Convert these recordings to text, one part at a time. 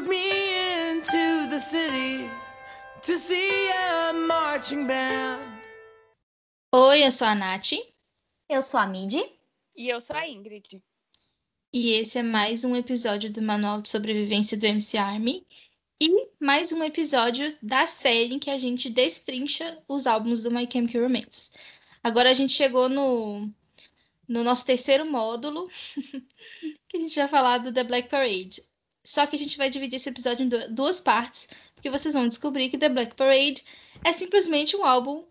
took me into the city to see a marching band. Oi, eu sou a Nath. Eu sou a Midi. E eu sou a Ingrid. E esse é mais um episódio do Manual de Sobrevivência do MC Army. E mais um episódio da série em que a gente destrincha os álbuns do My Chemical Romance. Agora a gente chegou no, no nosso terceiro módulo, que a gente vai falar do The Black Parade. Só que a gente vai dividir esse episódio em duas partes, porque vocês vão descobrir que The Black Parade é simplesmente um álbum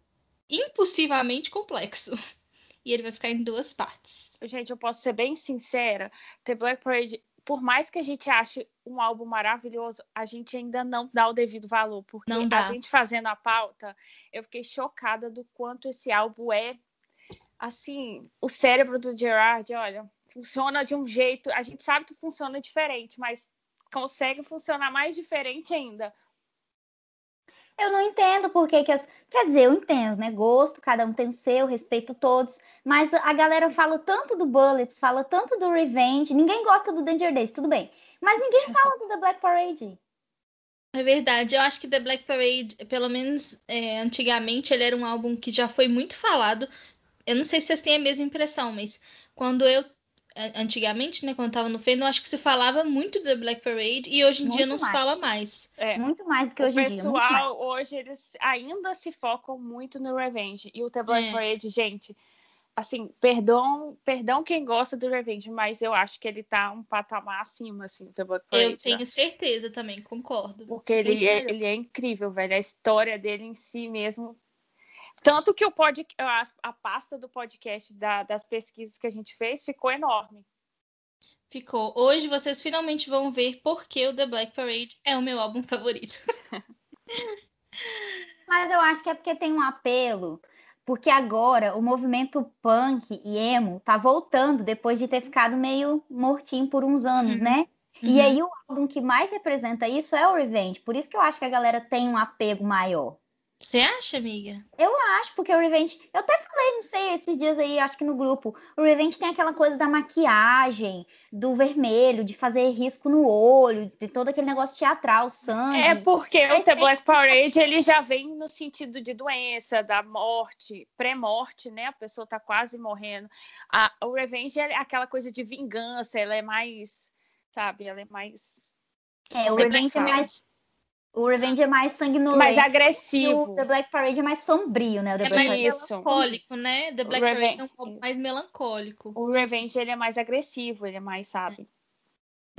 impossivelmente complexo. E ele vai ficar em duas partes. Gente, eu posso ser bem sincera, The Black Parade por mais que a gente ache um álbum maravilhoso, a gente ainda não dá o devido valor, porque a gente fazendo a pauta, eu fiquei chocada do quanto esse álbum é assim, o cérebro do Gerard, olha, funciona de um jeito, a gente sabe que funciona diferente, mas consegue funcionar mais diferente ainda. Eu não entendo por que, que as. Quer dizer, eu entendo, né? Gosto, cada um tem o seu, respeito todos. Mas a galera fala tanto do Bullets, fala tanto do Revenge. Ninguém gosta do Danger Days, tudo bem. Mas ninguém fala do The Black Parade. É verdade, eu acho que The Black Parade, pelo menos é, antigamente, ele era um álbum que já foi muito falado. Eu não sei se vocês têm a mesma impressão, mas quando eu antigamente, né, quando tava no Fandom, acho que se falava muito da Black Parade e hoje em muito dia não mais. se fala mais. É. Muito mais do que o hoje em dia. O pessoal, hoje, eles ainda se focam muito no Revenge. E o The Black é. Parade, gente, assim, perdão, perdão quem gosta do Revenge, mas eu acho que ele tá um patamar acima, assim, do The Black Parade. Eu tenho né? certeza também, concordo. Porque ele é, ele é incrível, velho. A história dele em si mesmo tanto que o pod, a, a pasta do podcast da, das pesquisas que a gente fez ficou enorme. Ficou. Hoje vocês finalmente vão ver por que o The Black Parade é o meu álbum favorito. Mas eu acho que é porque tem um apelo. Porque agora o movimento punk e emo tá voltando depois de ter ficado meio mortinho por uns anos, uhum. né? Uhum. E aí o álbum que mais representa isso é o Revenge. Por isso que eu acho que a galera tem um apego maior. Você acha, amiga? Eu acho, porque o Revenge. Eu até falei, não sei, esses dias aí, acho que no grupo. O Revenge tem aquela coisa da maquiagem, do vermelho, de fazer risco no olho, de todo aquele negócio teatral, sangue. É porque é, o The Black Parade ele já vem no sentido de doença, da morte, pré-morte, né? A pessoa tá quase morrendo. A, o Revenge é aquela coisa de vingança, ela é mais, sabe, ela é mais. É, o Revenge é mais o Revenge é mais sanguinolento. Mais agressivo. o The Black Parade é mais sombrio, né? O The é Black mais Isso. melancólico, né? The Black Parade é um pouco mais melancólico. O Revenge, ele é mais agressivo, ele é mais, sabe?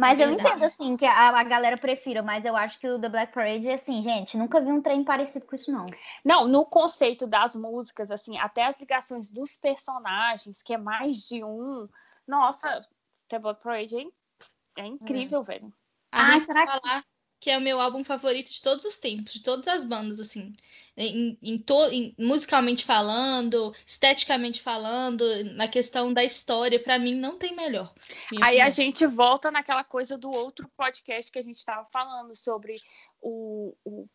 Mas é eu entendo, assim, que a, a, galera prefira, mas eu acho que o The Black Parade, assim, gente, nunca vi um trem parecido com isso, não. Não, no conceito das músicas, assim, até as ligações dos personagens, que é mais de um, nossa, The Black Parade é, é incrível, velho. Ah, será falar que é o meu álbum favorito de todos os tempos, de todas as bandas, assim. Em, em, to, em musicalmente falando, esteticamente falando, na questão da história, para mim não tem melhor. Aí opinião. a gente volta naquela coisa do outro podcast que a gente estava falando sobre o, o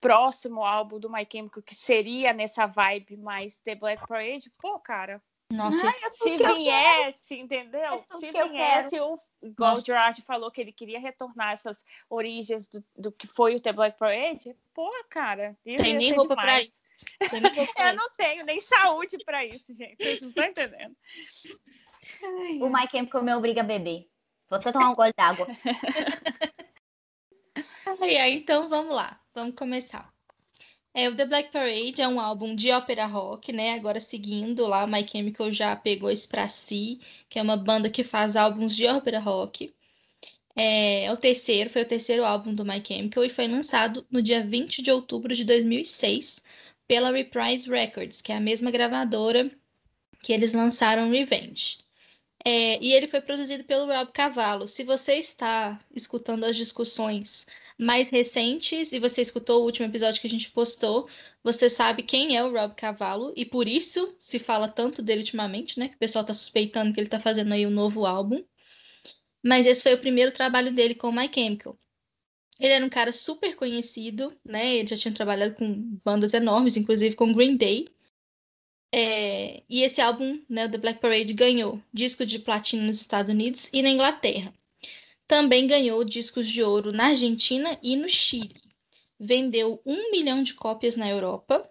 próximo álbum do My Chemical, que seria nessa vibe mais The Black Parade. Pô, cara. Nossa, Ai, é se viesse, entendeu? É se viesse o igual Nossa. o Gerard falou que ele queria retornar essas origens do, do que foi o The Black Parade, pô, cara. Tem nem roupa para isso. eu não tenho nem saúde para isso, gente. Vocês não estão entendendo. O My Chemical me obriga a beber. Vou até tomar um gole d'água. aí, então vamos lá. Vamos começar. É, o The Black Parade é um álbum de ópera rock, né? Agora seguindo lá, My Chemical já pegou isso pra si, que é uma banda que faz álbuns de ópera rock. É, é o terceiro, foi o terceiro álbum do My Chemical e foi lançado no dia 20 de outubro de 2006 pela Reprise Records, que é a mesma gravadora que eles lançaram Revenge. É, e ele foi produzido pelo Rob Cavallo. Se você está escutando as discussões mais recentes e você escutou o último episódio que a gente postou, você sabe quem é o Rob Cavallo e por isso se fala tanto dele ultimamente, né? Que o pessoal tá suspeitando que ele tá fazendo aí um novo álbum. Mas esse foi o primeiro trabalho dele com My Chemical. Ele era um cara super conhecido, né? Ele já tinha trabalhado com bandas enormes, inclusive com Green Day. É, e esse álbum, né, o The Black Parade, ganhou disco de platino nos Estados Unidos e na Inglaterra. Também ganhou discos de ouro na Argentina e no Chile. Vendeu um milhão de cópias na Europa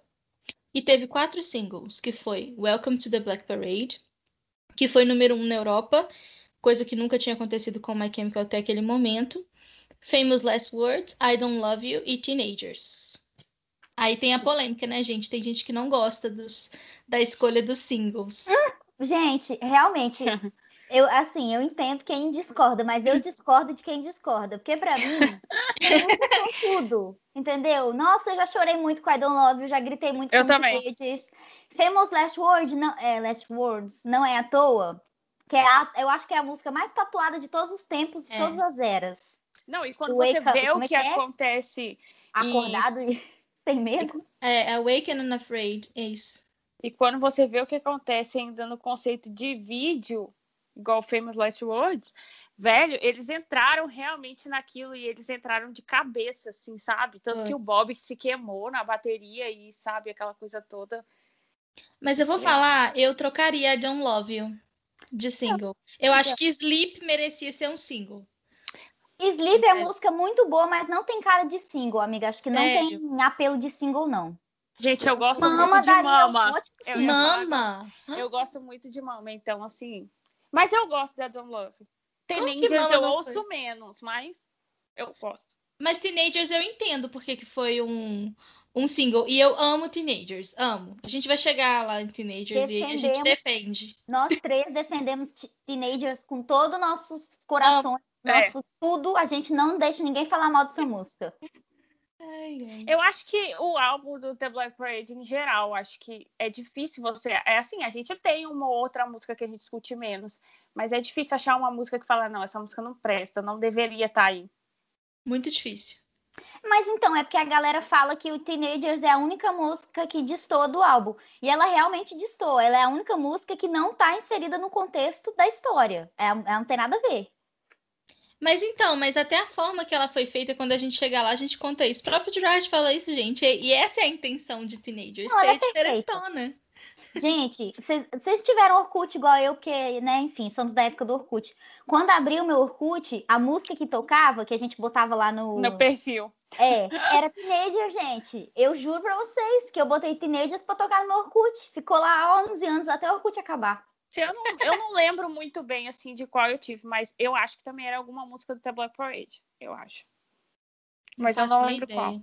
e teve quatro singles, que foi Welcome to the Black Parade, que foi número um na Europa, coisa que nunca tinha acontecido com My Chemical até aquele momento. Famous Last Words, I Don't Love You e Teenagers. Aí tem a polêmica, né, gente? Tem gente que não gosta dos, da escolha dos singles. Gente, realmente, eu assim, eu entendo quem discorda, mas eu discordo de quem discorda, porque para mim, tudo, entendeu? Nossa, eu já chorei muito com I Don't Love You, já gritei muito eu com também. Famous Last Words não, é, Last Words não é à toa, que é a, eu acho que é a música mais tatuada de todos os tempos, de é. todas as eras. Não, e quando você vê o que, é? acontece acordado e... e sem medo. É, Awaken and Afraid, é isso. E quando você vê o que acontece ainda no conceito de vídeo, igual Famous Last Words, velho, eles entraram realmente naquilo e eles entraram de cabeça, assim, sabe? Tanto é. que o Bob se queimou na bateria e, sabe, aquela coisa toda. Mas eu vou é. falar, eu trocaria Don't Love You de single. Eu acho que Sleep merecia ser um single. Sleep é música muito boa, mas não tem cara de single, amiga. Acho que não tem apelo de single, não. Gente, eu gosto mama muito de Mama. Um eu mama. eu gosto muito de Mama, então assim. Mas eu gosto da Don't Love. Teenagers eu ouço foi? menos, mas eu gosto. Mas Teenagers eu entendo porque que foi um, um single. E eu amo Teenagers, amo. A gente vai chegar lá em Teenagers e a gente defende. Nós três defendemos Teenagers com todos os nossos corações, é. nosso tudo. A gente não deixa ninguém falar mal dessa música. Eu acho que o álbum do The Black Parade, em geral, acho que é difícil você. É assim, a gente tem uma outra música que a gente discute menos, mas é difícil achar uma música que fala, não, essa música não presta, não deveria estar tá aí. Muito difícil. Mas então, é porque a galera fala que o Teenagers é a única música que distou do álbum. E ela realmente distou. Ela é a única música que não está inserida no contexto da história. É, é, não tem nada a ver. Mas então, mas até a forma que ela foi feita, quando a gente chegar lá, a gente conta isso. O próprio Gerard fala isso, gente. E essa é a intenção de Teenagers, não, ser é diferentona. Gente, vocês tiveram Orkut igual eu, que, né, enfim, somos da época do Orkut. Quando abriu meu Orkut, a música que tocava, que a gente botava lá no... No perfil. É, era Teenager, gente. Eu juro pra vocês que eu botei Teenagers pra tocar no meu Orkut. Ficou lá há 11 anos, até o Orkut acabar. Eu não, eu não lembro muito bem, assim, de qual eu tive, mas eu acho que também era alguma música do The Black Parade, eu acho. Mas eu não lembro ideia. qual.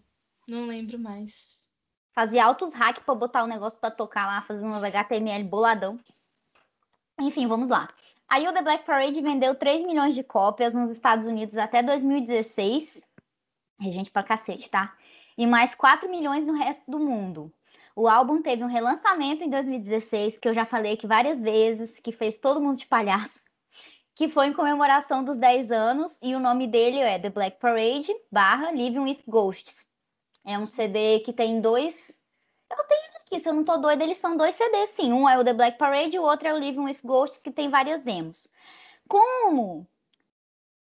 Não lembro mais. Fazia altos hack pra botar o um negócio pra tocar lá, fazendo um HTML boladão. Enfim, vamos lá. Aí o The Black Parade vendeu 3 milhões de cópias nos Estados Unidos até 2016. É gente pra cacete, tá? E mais 4 milhões no resto do mundo. O álbum teve um relançamento em 2016, que eu já falei aqui várias vezes, que fez todo mundo de palhaço, que foi em comemoração dos 10 anos, e o nome dele é The Black Parade barra Living with Ghosts. É um CD que tem dois. Eu tenho aqui, se eu não tô doida, eles são dois CDs, sim. Um é o The Black Parade e o outro é o Living with Ghosts, que tem várias demos. Como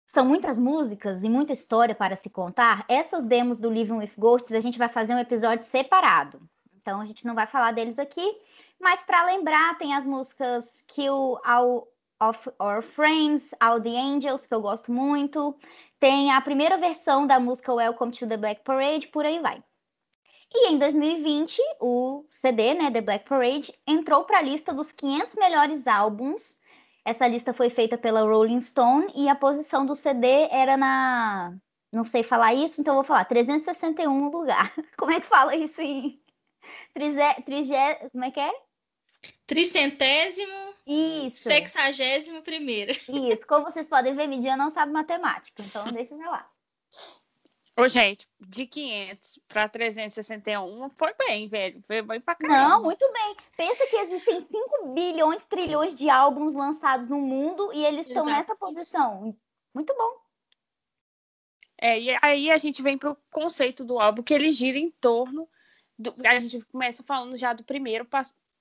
são muitas músicas e muita história para se contar, essas demos do Living with Ghosts a gente vai fazer um episódio separado. Então a gente não vai falar deles aqui, mas para lembrar, tem as músicas Kill All of Our Friends, All the Angels, que eu gosto muito. Tem a primeira versão da música Welcome to the Black Parade, por aí vai. E em 2020, o CD, né, The Black Parade, entrou para a lista dos 500 melhores álbuns. Essa lista foi feita pela Rolling Stone e a posição do CD era na. Não sei falar isso, então vou falar 361 lugar. Como é que fala isso em, Trigé, como é que é? Tricentésimo. Isso. Sexagésimo primeiro. Isso. Como vocês podem ver, Midian não sabe matemática, então deixa eu ver lá. Ô, gente, de 500 para 361 foi bem, velho. Foi bem pra caramba. Não, muito bem. Pensa que existem 5 bilhões, trilhões de álbuns lançados no mundo e eles estão nessa posição. Muito bom. É, e aí a gente vem pro conceito do álbum que ele gira em torno do, a gente começa falando já do primeiro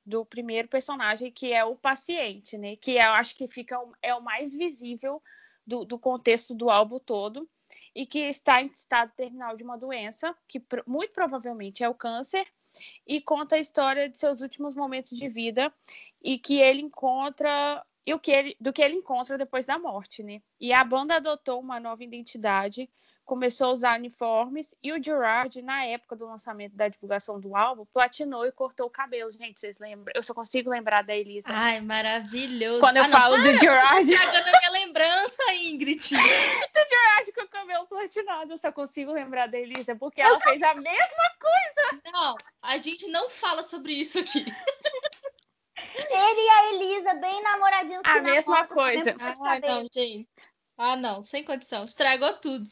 do primeiro personagem que é o paciente, né? Que eu acho que fica é o mais visível do, do contexto do álbum todo e que está em estado terminal de uma doença que muito provavelmente é o câncer e conta a história de seus últimos momentos de vida e que ele encontra e o que ele, do que ele encontra depois da morte, né? E a banda adotou uma nova identidade, começou a usar uniformes e o Gerard, na época do lançamento da divulgação do álbum, platinou e cortou o cabelo. Gente, vocês lembram? Eu só consigo lembrar da Elisa. Ai, maravilhoso. Quando eu ah, falo não, do Gerard. Você tá a minha lembrança, Ingrid. do Gerard com o cabelo platinado, eu só consigo lembrar da Elisa, porque ela fez a mesma coisa. Não, a gente não fala sobre isso aqui. Ele e a Elisa, bem namoradinhos. A mesma coisa. Ah, não, gente. Ah, não, sem condição. Estragou tudo.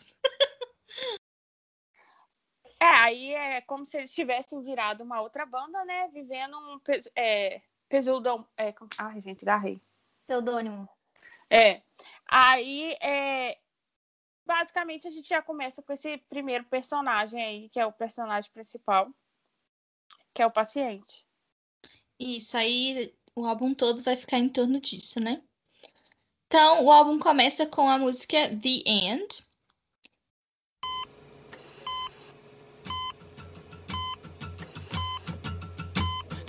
É, aí é como se eles tivessem virado uma outra banda, né? Vivendo um é, pesudão. É, ai, gente, garrei. Pseudônimo. É. Aí, é, basicamente, a gente já começa com esse primeiro personagem aí, que é o personagem principal, que é o paciente. Isso aí, o álbum todo vai ficar em torno disso, né? Então, o álbum começa com a música The End.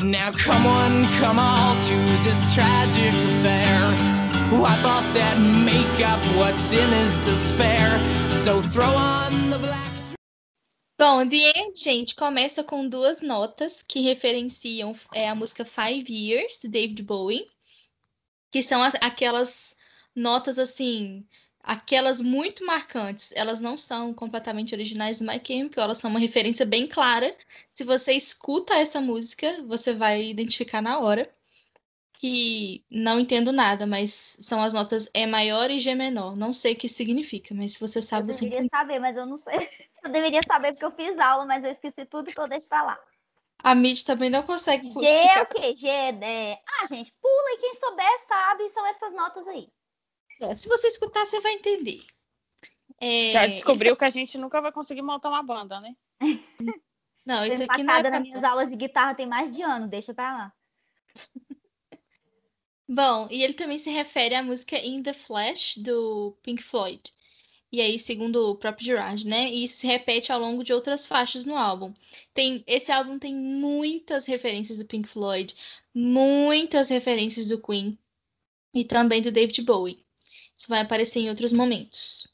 Now come on, come all to this tragic affair. Wipe off that makeup, what's in is despair. So throw on the black. Bom, The End, gente, começa com duas notas que referenciam é, a música Five Years, do David Bowie, que são as, aquelas notas, assim, aquelas muito marcantes. Elas não são completamente originais do My Chemical, elas são uma referência bem clara. Se você escuta essa música, você vai identificar na hora que não entendo nada, mas são as notas E maior e G menor. Não sei o que significa, mas se você sabe, eu você deveria saber, mas eu não sei. Eu deveria saber porque eu fiz aula, mas eu esqueci tudo que eu deixo pra lá. A Mid também não consegue G é o quê? G é... Ah, gente, pula e quem souber sabe, são essas notas aí. É, se você escutar, você vai entender. É... Já descobriu que a gente nunca vai conseguir montar uma banda, né? Não, isso aqui não é... nas minhas aulas de guitarra tem mais de ano, deixa pra lá. Bom, e ele também se refere à música In the Flash do Pink Floyd. E aí, segundo o próprio Gerard, né? E isso se repete ao longo de outras faixas no álbum. Tem, esse álbum tem muitas referências do Pink Floyd, muitas referências do Queen e também do David Bowie. Isso vai aparecer em outros momentos.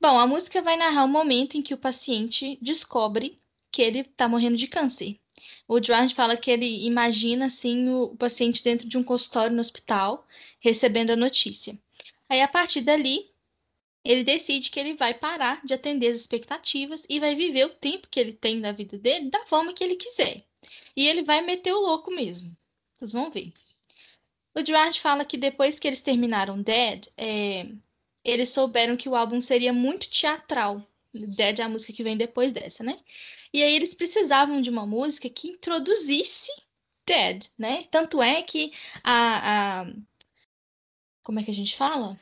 Bom, a música vai narrar o momento em que o paciente descobre que ele está morrendo de câncer. O Gerard fala que ele imagina assim o, paciente dentro de um consultório no hospital, recebendo a notícia. Aí a partir dali, ele decide que ele vai parar de atender as expectativas e vai viver o tempo que ele tem na vida dele da forma que ele quiser. E ele vai meter o louco mesmo. Vocês vão ver. O Gerard fala que depois que eles terminaram Dead, é, eles souberam que o álbum seria muito teatral. Dead é a música que vem depois dessa, né? E aí eles precisavam de uma música que introduzisse Dead, né? Tanto é que a, a... Como é que a gente fala?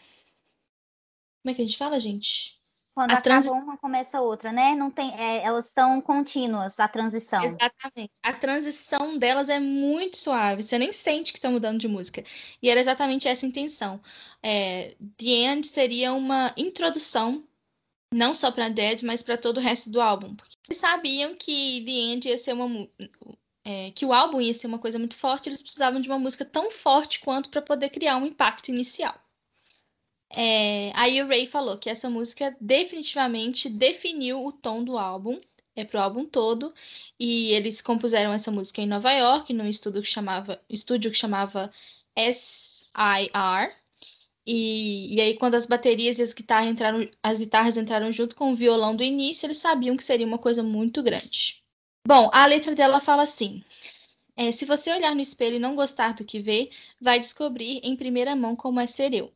Como é que a gente fala, gente? Quando a acaba transi... uma, começa outra, né? Não tem, é, elas são contínuas, a transição. Exatamente. A transição delas é muito suave, você nem sente que está mudando de música. E era exatamente essa a intenção. É, The End seria uma introdução não só para Dead, mas para todo o resto do álbum. Porque eles sabiam que The End ia ser uma. É, que o álbum ia ser uma coisa muito forte, eles precisavam de uma música tão forte quanto para poder criar um impacto inicial. É, aí o Ray falou que essa música definitivamente definiu o tom do álbum, é pro álbum todo, e eles compuseram essa música em Nova York, num estúdio que chamava, estúdio que chamava SIR, e, e aí, quando as baterias e as guitarras entraram, as guitarras entraram junto com o violão do início, eles sabiam que seria uma coisa muito grande. Bom, a letra dela fala assim: é, se você olhar no espelho e não gostar do que vê, vai descobrir em primeira mão como é ser eu.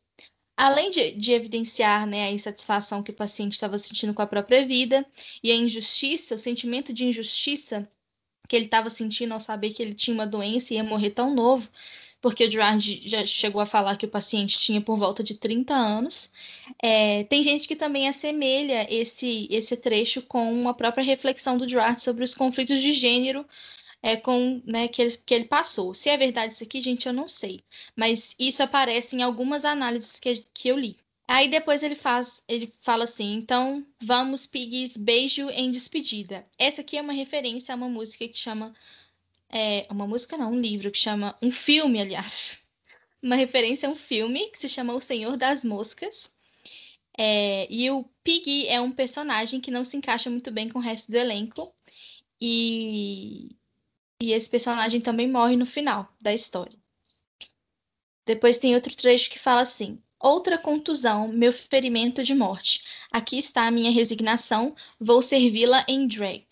Além de, de evidenciar né, a insatisfação que o paciente estava sentindo com a própria vida e a injustiça, o sentimento de injustiça que ele estava sentindo ao saber que ele tinha uma doença e ia morrer tão novo, porque o Gerard já chegou a falar que o paciente tinha por volta de 30 anos. É, tem gente que também assemelha esse, esse trecho com a própria reflexão do Gerard sobre os conflitos de gênero é, com, né, que, ele, que ele passou. Se é verdade isso aqui, gente, eu não sei. Mas isso aparece em algumas análises que, que eu li. Aí depois ele faz, ele fala assim, então vamos, Piggies, beijo em despedida. Essa aqui é uma referência a uma música que chama, é, uma música não, um livro que chama, um filme, aliás, uma referência a um filme que se chama O Senhor das Moscas. É, e o Piggy é um personagem que não se encaixa muito bem com o resto do elenco. E, e esse personagem também morre no final da história. Depois tem outro trecho que fala assim: Outra contusão, meu ferimento de morte. Aqui está a minha resignação, vou servi-la em drag.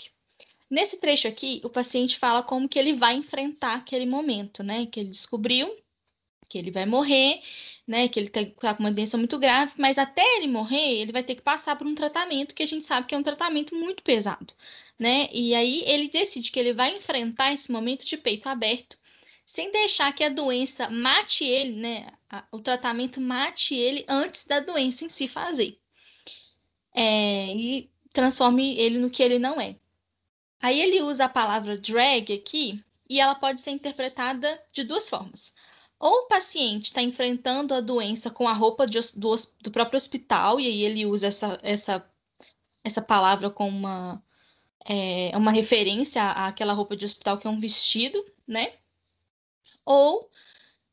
Nesse trecho aqui, o paciente fala como que ele vai enfrentar aquele momento, né? Que ele descobriu que ele vai morrer, né? Que ele está com uma doença muito grave, mas até ele morrer, ele vai ter que passar por um tratamento que a gente sabe que é um tratamento muito pesado, né? E aí ele decide que ele vai enfrentar esse momento de peito aberto, sem deixar que a doença mate ele, né? O tratamento mate ele antes da doença em si fazer. É, e transforme ele no que ele não é. Aí ele usa a palavra drag aqui e ela pode ser interpretada de duas formas ou o paciente está enfrentando a doença com a roupa de, do, do, próprio hospital, e aí ele usa essa, essa, essa palavra como uma, é, uma referência àquela roupa de hospital que é um vestido, né? Ou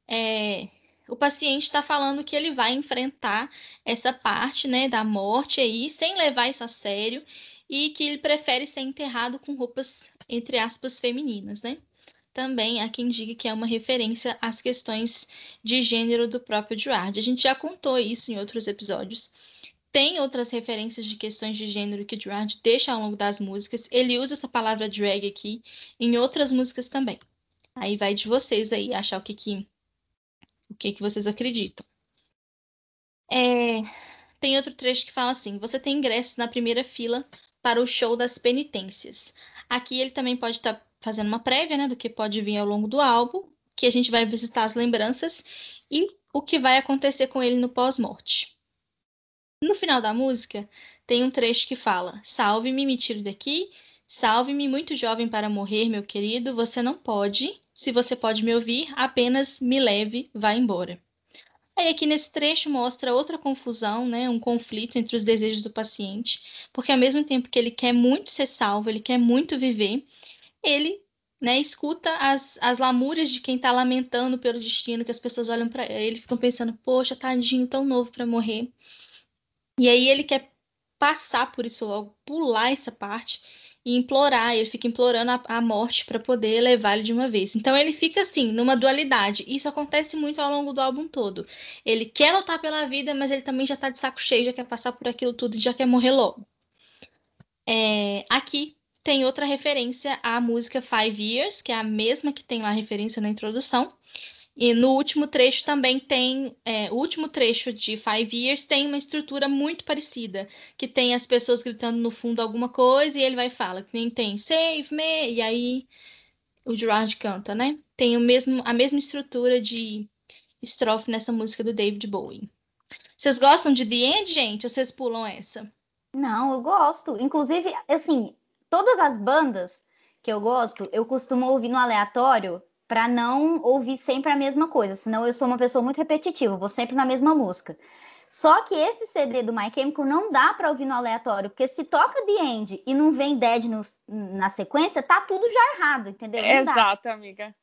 é, o paciente está falando que ele vai enfrentar essa parte né, da morte aí, sem levar isso a sério, e que ele prefere ser enterrado com roupas, entre aspas, femininas, né? também há quem diga que é uma referência às questões de gênero do próprio Gerard. A gente já contou isso em outros episódios. Tem outras referências de questões de gênero que Gerard deixa ao longo das músicas. Ele usa essa palavra drag aqui em outras músicas também. Aí vai de vocês aí achar o que que, o que, que vocês acreditam. É, tem outro trecho que fala assim: você tem ingressos na primeira fila para o show das penitências. Aqui ele também pode estar tá fazendo uma prévia, né, do que pode vir ao longo do álbum, que a gente vai visitar as lembranças e o que vai acontecer com ele no pós-morte. No final da música, tem um trecho que fala: Salve-me, me tiro daqui, salve-me, muito jovem para morrer, meu querido, você não pode. Se você pode me ouvir, apenas me leve, vá embora. Aí aqui nesse trecho mostra outra confusão, né, um conflito entre os desejos do paciente, porque ao mesmo tempo que ele quer muito ser salvo, ele quer muito viver, ele né, escuta as, as lamúrias de quem está lamentando pelo destino, que as pessoas olham para ele e ficam pensando, poxa, tadinho, tão novo para morrer. E aí ele quer passar por isso logo, pular essa parte e implorar, ele fica implorando a, a morte para poder levar ele de uma vez. Então ele fica assim, numa dualidade. Isso acontece muito ao longo do álbum todo. Ele quer lutar pela vida, mas ele também já está de saco cheio, já quer passar por aquilo tudo e já quer morrer logo. É, aqui tem outra referência à música Five Years, que é a mesma que tem lá a referência na introdução. E no último trecho também tem, é, o último trecho de Five Years tem uma estrutura muito parecida, que tem as pessoas gritando no fundo alguma coisa e ele vai falar, que nem tem Save Me, e aí o Gerard canta, né? Tem o mesmo, a mesma estrutura de estrofe nessa música do David Bowie. Vocês gostam de The End, gente, ou vocês pulam essa? Não, eu gosto. Inclusive, assim, todas as bandas que eu gosto, eu costumo ouvir no aleatório para não ouvir sempre a mesma coisa, senão eu sou uma pessoa muito repetitiva, vou sempre na mesma música. Só que esse CD do My Chemical não dá para ouvir no aleatório, porque se toca The End e não vem Dead no, na sequência, tá tudo já errado, entendeu? Não Exato, dá. amiga.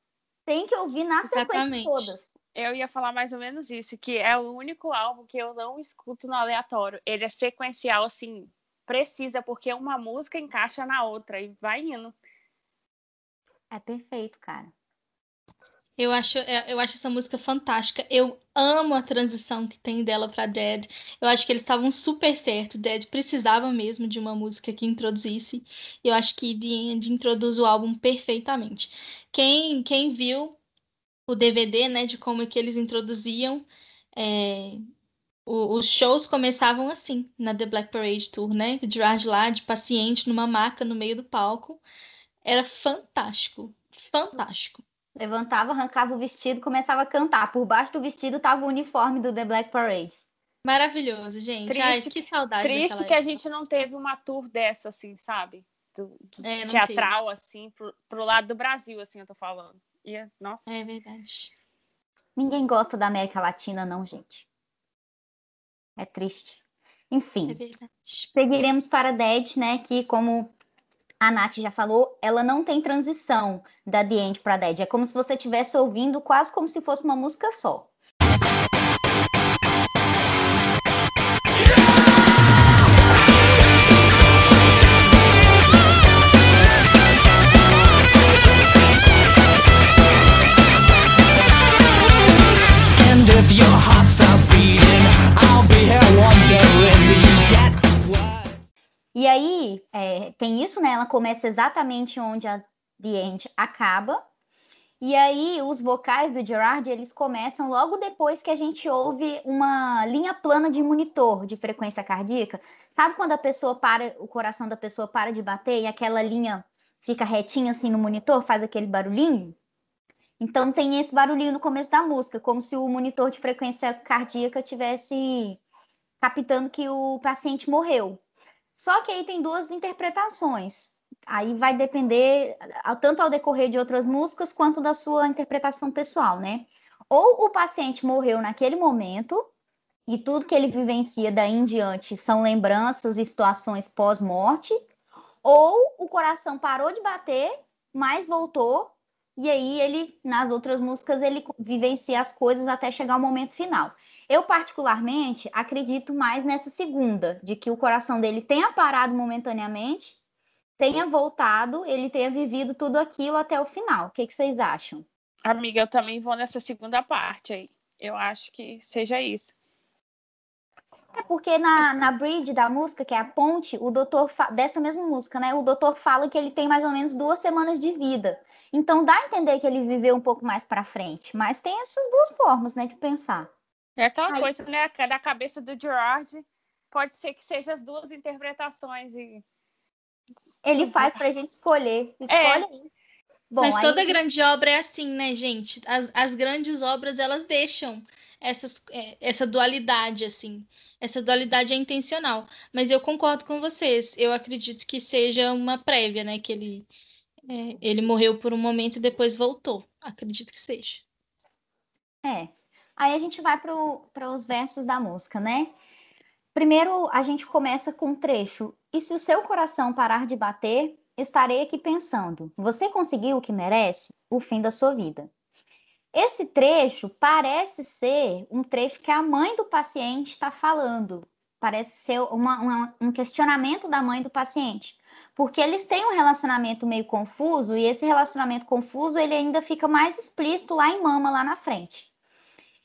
Tem que ouvir na Exatamente. sequência todas. Eu ia falar mais ou menos isso, que é o único álbum que eu não escuto no aleatório. Ele é sequencial, assim, precisa, porque uma música encaixa na outra e vai indo. É perfeito, cara. Eu acho, é, eu acho essa música fantástica. Eu amo a transição que tem dela para Dead. Eu acho que eles estavam super certo. Dead precisava mesmo de uma música que introduzisse. Eu acho que The End introduz o álbum perfeitamente. Quem, quem viu o DVD, né, de como é que eles introduziam, é, o, os shows começavam assim, na The Black Parade Tour, né? Gerard lá, de paciente, numa maca no meio do palco. Era fantástico, fantástico. Levantava, arrancava o vestido, começava a cantar. Por baixo do vestido tava o uniforme do The Black Parade. Maravilhoso, gente. Triste, Ai, que saudade. Triste que a gente não teve uma tour dessa, assim, sabe? Do, do é, teatral, teve. assim, pro, pro lado do Brasil, assim, eu tô falando. E, nossa. É verdade. Ninguém gosta da América Latina, não, gente. É triste. Enfim, é seguiremos para Dead, né? Que, como a Nath já falou, ela não tem transição da The End para Dead. É como se você estivesse ouvindo quase como se fosse uma música só. Aí, é, tem isso, né? Ela começa exatamente onde a The End acaba. E aí, os vocais do Gerard, eles começam logo depois que a gente ouve uma linha plana de monitor de frequência cardíaca. Sabe quando a pessoa para, o coração da pessoa para de bater e aquela linha fica retinha assim no monitor, faz aquele barulhinho? Então tem esse barulhinho no começo da música, como se o monitor de frequência cardíaca tivesse captando que o paciente morreu. Só que aí tem duas interpretações. Aí vai depender tanto ao decorrer de outras músicas quanto da sua interpretação pessoal, né? Ou o paciente morreu naquele momento e tudo que ele vivencia daí em diante são lembranças e situações pós-morte, ou o coração parou de bater, mas voltou e aí ele nas outras músicas ele vivencia as coisas até chegar ao momento final. Eu, particularmente, acredito mais nessa segunda, de que o coração dele tenha parado momentaneamente, tenha voltado, ele tenha vivido tudo aquilo até o final. O que, que vocês acham? Amiga, eu também vou nessa segunda parte aí. Eu acho que seja isso. É porque na, na bridge da música, que é a ponte, o doutor dessa mesma música, né? O doutor fala que ele tem mais ou menos duas semanas de vida. Então dá a entender que ele viveu um pouco mais para frente. Mas tem essas duas formas, né, de pensar. É aquela Aí... coisa, né? Da cabeça do Gerard, pode ser que sejam as duas interpretações e. Ele faz pra gente escolher. É. Escolhe é. Bom, Mas toda aí... grande obra é assim, né, gente? As, as grandes obras, elas deixam essas, é, essa dualidade, assim. Essa dualidade é intencional. Mas eu concordo com vocês. Eu acredito que seja uma prévia, né? Que ele, é, ele morreu por um momento e depois voltou. Acredito que seja. É, Aí a gente vai para os versos da música, né? Primeiro, a gente começa com um trecho. E se o seu coração parar de bater, estarei aqui pensando: você conseguiu o que merece? O fim da sua vida. Esse trecho parece ser um trecho que a mãe do paciente está falando. Parece ser uma, uma, um questionamento da mãe do paciente. Porque eles têm um relacionamento meio confuso e esse relacionamento confuso ele ainda fica mais explícito lá em Mama, lá na frente.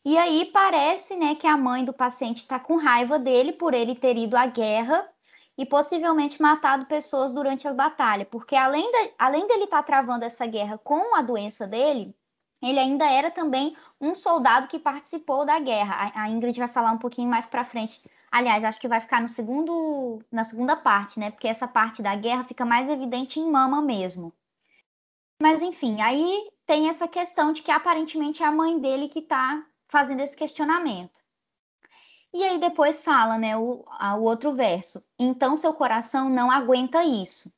E aí parece, né, que a mãe do paciente está com raiva dele por ele ter ido à guerra e possivelmente matado pessoas durante a batalha, porque além, de, além dele estar tá travando essa guerra com a doença dele, ele ainda era também um soldado que participou da guerra. A, Ingrid vai falar um pouquinho mais para frente. Aliás, acho que vai ficar no segundo, na segunda parte, né? Porque essa parte da guerra fica mais evidente em Mama mesmo. Mas enfim, aí tem essa questão de que aparentemente é a mãe dele que está fazendo esse questionamento. E aí depois fala, né, o, o outro verso. Então seu coração não aguenta isso.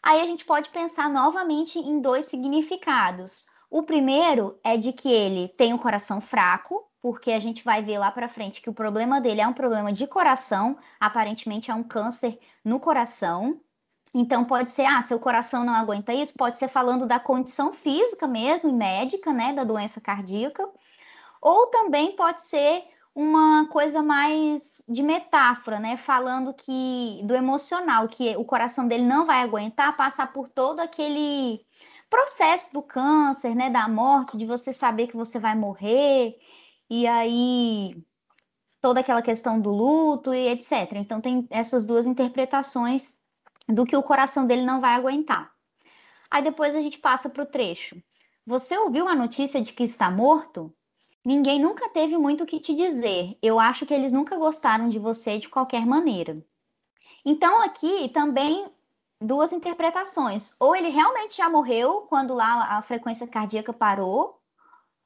Aí a gente pode pensar novamente em dois significados. O primeiro é de que ele tem o um coração fraco, porque a gente vai ver lá para frente que o problema dele é um problema de coração, aparentemente é um câncer no coração. Então pode ser, ah, seu coração não aguenta isso, pode ser falando da condição física mesmo e médica, né, da doença cardíaca ou também pode ser uma coisa mais de metáfora, né? Falando que do emocional, que o coração dele não vai aguentar passar por todo aquele processo do câncer, né? Da morte, de você saber que você vai morrer, e aí toda aquela questão do luto e etc. Então tem essas duas interpretações do que o coração dele não vai aguentar. Aí depois a gente passa para o trecho. Você ouviu a notícia de que está morto? Ninguém nunca teve muito o que te dizer. Eu acho que eles nunca gostaram de você de qualquer maneira. Então, aqui também duas interpretações. Ou ele realmente já morreu quando lá a frequência cardíaca parou,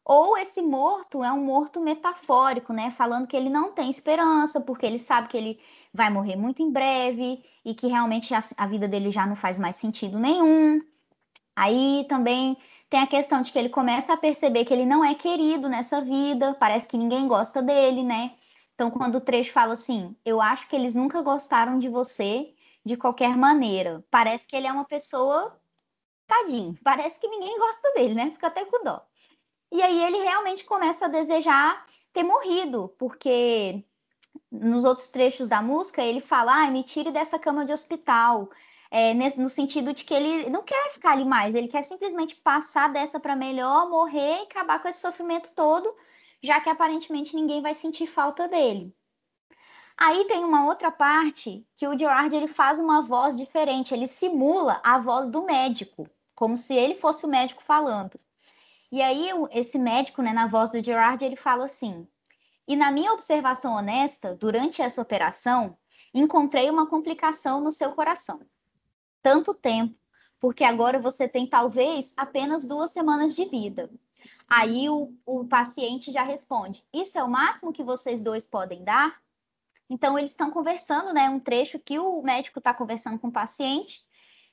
ou esse morto é um morto metafórico, né? Falando que ele não tem esperança, porque ele sabe que ele vai morrer muito em breve e que realmente a, a vida dele já não faz mais sentido nenhum. Aí também tem a questão de que ele começa a perceber que ele não é querido nessa vida, parece que ninguém gosta dele, né? Então, quando o trecho fala assim, eu acho que eles nunca gostaram de você de qualquer maneira. Parece que ele é uma pessoa tadinho. Parece que ninguém gosta dele, né? Fica até com dó. E aí ele realmente começa a desejar ter morrido, porque nos outros trechos da música ele fala: ah, me tire dessa cama de hospital. É, nesse, no sentido de que ele não quer ficar ali mais, ele quer simplesmente passar dessa para melhor, morrer e acabar com esse sofrimento todo, já que aparentemente ninguém vai sentir falta dele. Aí tem uma outra parte que o Gerard ele faz uma voz diferente, ele simula a voz do médico, como se ele fosse o médico falando. E aí esse médico, né, na voz do Gerard, ele fala assim: "E na minha observação honesta, durante essa operação, encontrei uma complicação no seu coração tanto tempo, porque agora você tem talvez apenas duas semanas de vida. Aí o, o paciente já responde: Isso é o máximo que vocês dois podem dar? Então eles estão conversando, né? Um trecho que o médico está conversando com o paciente.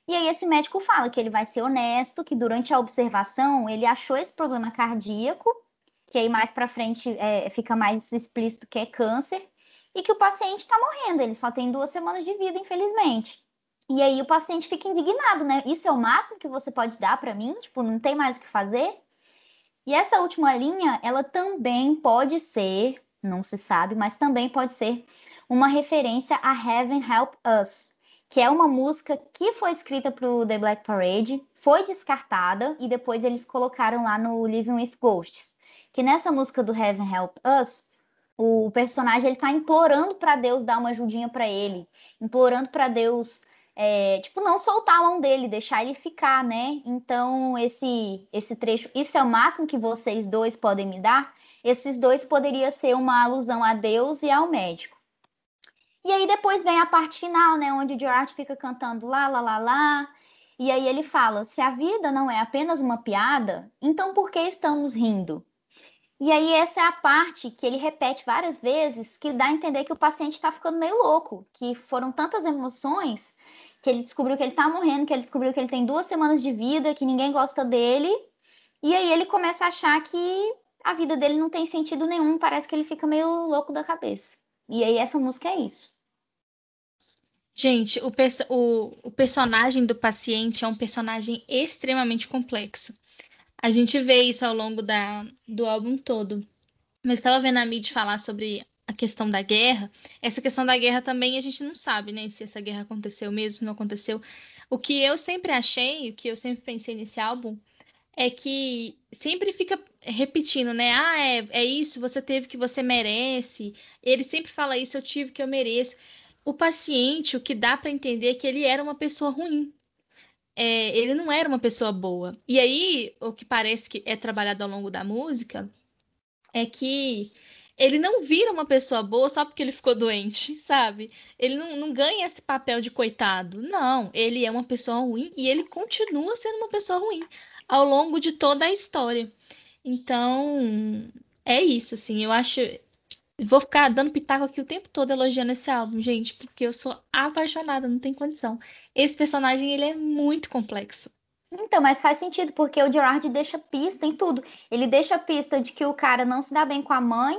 E aí esse médico fala que ele vai ser honesto, que durante a observação ele achou esse problema cardíaco, que aí mais para frente é, fica mais explícito que é câncer, e que o paciente está morrendo, ele só tem duas semanas de vida, infelizmente. E aí o paciente fica indignado, né? Isso é o máximo que você pode dar para mim? Tipo, não tem mais o que fazer? E essa última linha, ela também pode ser, não se sabe, mas também pode ser uma referência a Heaven Help Us, que é uma música que foi escrita para o The Black Parade, foi descartada e depois eles colocaram lá no Living with Ghosts. Que nessa música do Heaven Help Us, o personagem ele tá implorando para Deus dar uma ajudinha para ele, implorando para Deus é, tipo, não soltar a mão dele, deixar ele ficar, né? Então, esse, esse trecho, isso é o máximo que vocês dois podem me dar? Esses dois poderia ser uma alusão a Deus e ao médico. E aí depois vem a parte final, né? Onde o Gerard fica cantando lá, lá, lá, lá. E aí ele fala: se a vida não é apenas uma piada, então por que estamos rindo? E aí essa é a parte que ele repete várias vezes, que dá a entender que o paciente está ficando meio louco, que foram tantas emoções que ele descobriu que ele tá morrendo, que ele descobriu que ele tem duas semanas de vida, que ninguém gosta dele. E aí ele começa a achar que a vida dele não tem sentido nenhum, parece que ele fica meio louco da cabeça. E aí essa música é isso. Gente, o, perso o, o personagem do paciente é um personagem extremamente complexo. A gente vê isso ao longo da, do álbum todo. Mas estava vendo a Mid falar sobre a questão da guerra, essa questão da guerra também a gente não sabe, né, se essa guerra aconteceu mesmo, se não aconteceu. O que eu sempre achei, o que eu sempre pensei nesse álbum, é que sempre fica repetindo, né? Ah, é, é isso, você teve que você merece. Ele sempre fala isso, eu tive que eu mereço. O paciente, o que dá para entender é que ele era uma pessoa ruim. É, ele não era uma pessoa boa. E aí, o que parece que é trabalhado ao longo da música é que ele não vira uma pessoa boa só porque ele ficou doente, sabe? Ele não, não ganha esse papel de coitado. Não, ele é uma pessoa ruim e ele continua sendo uma pessoa ruim ao longo de toda a história. Então, é isso, assim. Eu acho. Vou ficar dando pitaco aqui o tempo todo elogiando esse álbum, gente, porque eu sou apaixonada, não tem condição. Esse personagem, ele é muito complexo. Então, mas faz sentido, porque o Gerard deixa pista em tudo. Ele deixa pista de que o cara não se dá bem com a mãe,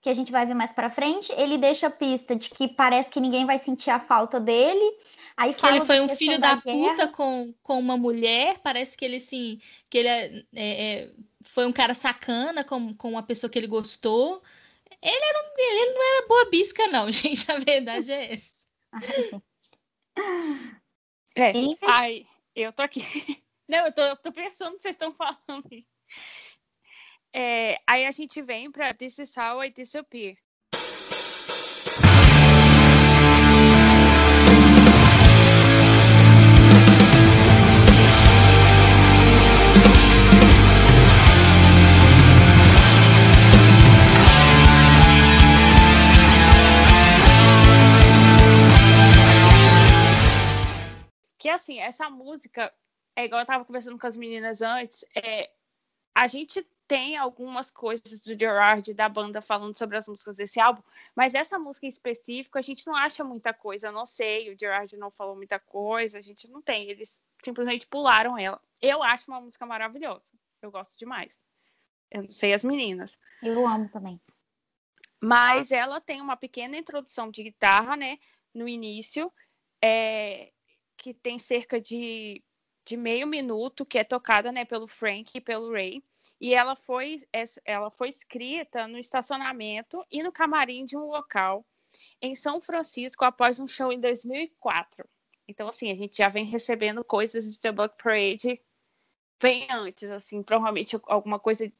que a gente vai ver mais para frente, ele deixa a pista de que parece que ninguém vai sentir a falta dele. Aí que ele foi um filho da, da puta com, com uma mulher, parece que ele assim, que ele é, é, é, foi um cara sacana com, com uma pessoa que ele gostou. Ele, era um, ele não era boa bisca, não, gente. A verdade é essa. é, ai, eu tô aqui. Não, eu tô, eu tô pensando no que vocês estão falando. É, aí a gente vem para This is how I disappear. Que assim, essa música, é igual eu tava conversando com as meninas antes, é, a gente tem algumas coisas do Gerard da banda falando sobre as músicas desse álbum, mas essa música em específico a gente não acha muita coisa, eu não sei, o Gerard não falou muita coisa, a gente não tem, eles simplesmente pularam ela. Eu acho uma música maravilhosa, eu gosto demais. Eu não sei as meninas. Eu amo também. Mas ela tem uma pequena introdução de guitarra, né? No início, é, que tem cerca de, de meio minuto, que é tocada né, pelo Frank e pelo Ray. E ela foi, ela foi escrita no estacionamento e no camarim de um local em São Francisco após um show em 2004. Então, assim, a gente já vem recebendo coisas de The Black Parade bem antes, assim, provavelmente alguma coisa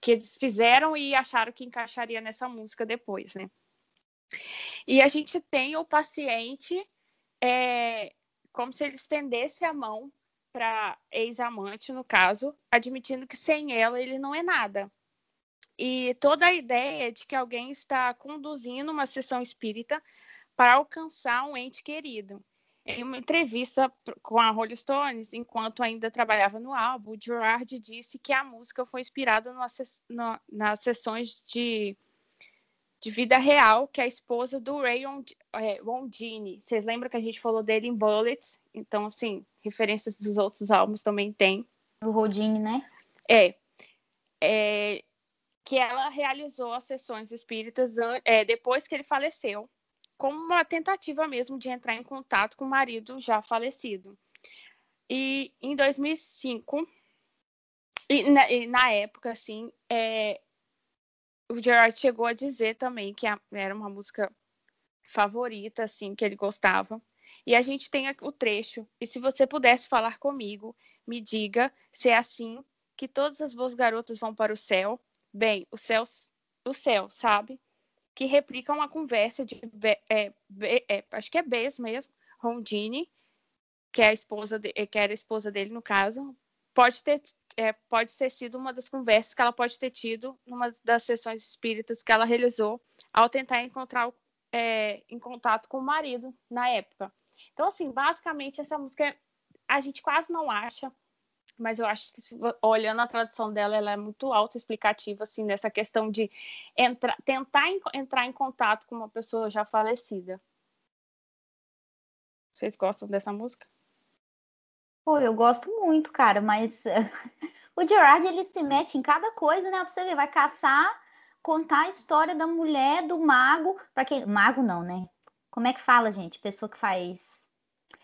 que eles fizeram e acharam que encaixaria nessa música depois, né? E a gente tem o paciente é, como se ele estendesse a mão para ex-amante, no caso, admitindo que sem ela ele não é nada. E toda a ideia de que alguém está conduzindo uma sessão espírita para alcançar um ente querido. Em uma entrevista com a Rolling Stones, enquanto ainda trabalhava no álbum, Gerard disse que a música foi inspirada nas sessões de, de vida real que a esposa do Ray é, Rondini. Vocês lembram que a gente falou dele em Bullets? Então, assim, referências dos outros álbuns também tem. O Rodini, né? É. é. Que ela realizou as sessões espíritas é, depois que ele faleceu como uma tentativa mesmo de entrar em contato com o marido já falecido. E em 2005, e na, e na época, assim, é, o Gerard chegou a dizer também que era uma música favorita, assim, que ele gostava. E a gente tem o trecho. E se você pudesse falar comigo, me diga se é assim que todas as boas garotas vão para o céu. Bem, o céu, o céu, sabe? que replicam a conversa de, é, é, acho que é Bess mesmo, Rondini, que é a esposa de, que era a esposa dele no caso, pode ter é, pode ter sido uma das conversas que ela pode ter tido numa das sessões espíritas que ela realizou ao tentar encontrar é, em contato com o marido na época. Então, assim, basicamente essa música a gente quase não acha mas eu acho que olhando a tradução dela, ela é muito autoexplicativa, assim, nessa questão de entra, tentar entrar em contato com uma pessoa já falecida. Vocês gostam dessa música? Pô, eu gosto muito, cara, mas o Gerard, ele se mete em cada coisa, né? Pra você ver, vai caçar, contar a história da mulher, do mago, para quem... Mago não, né? Como é que fala, gente? Pessoa que faz...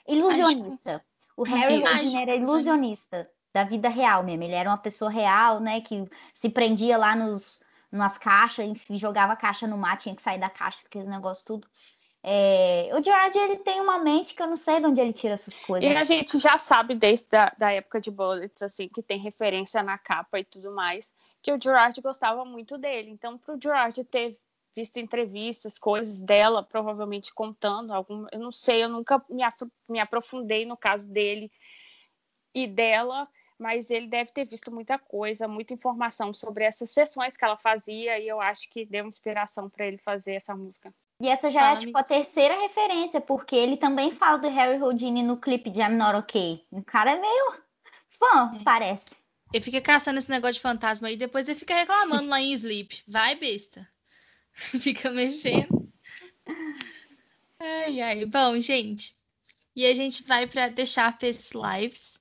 Ilusionista. O Harry Houdini era ilusionista da vida real mesmo. Ele era uma pessoa real, né? Que se prendia lá nos, nas caixas, enfim, jogava a caixa no mar, tinha que sair da caixa, aquele negócio tudo. É, o George ele tem uma mente que eu não sei de onde ele tira essas coisas. E a gente já sabe desde da, da época de Bullets, assim, que tem referência na capa e tudo mais, que o Gerard gostava muito dele. Então, para o Gerard ter visto entrevistas, coisas dela, provavelmente contando algum, eu não sei, eu nunca me, me aprofundei no caso dele e dela mas ele deve ter visto muita coisa, muita informação sobre essas sessões que ela fazia, e eu acho que deu inspiração para ele fazer essa música. E essa já é tipo a terceira referência, porque ele também fala do Harry Houdini no clipe de I'm Not Okay. O cara é meio fã, é. parece. Ele fica caçando esse negócio de fantasma aí, depois ele fica reclamando lá em Sleep. Vai, besta. fica mexendo. Ai, ai. Bom, gente. E a gente vai para deixar Face Lives.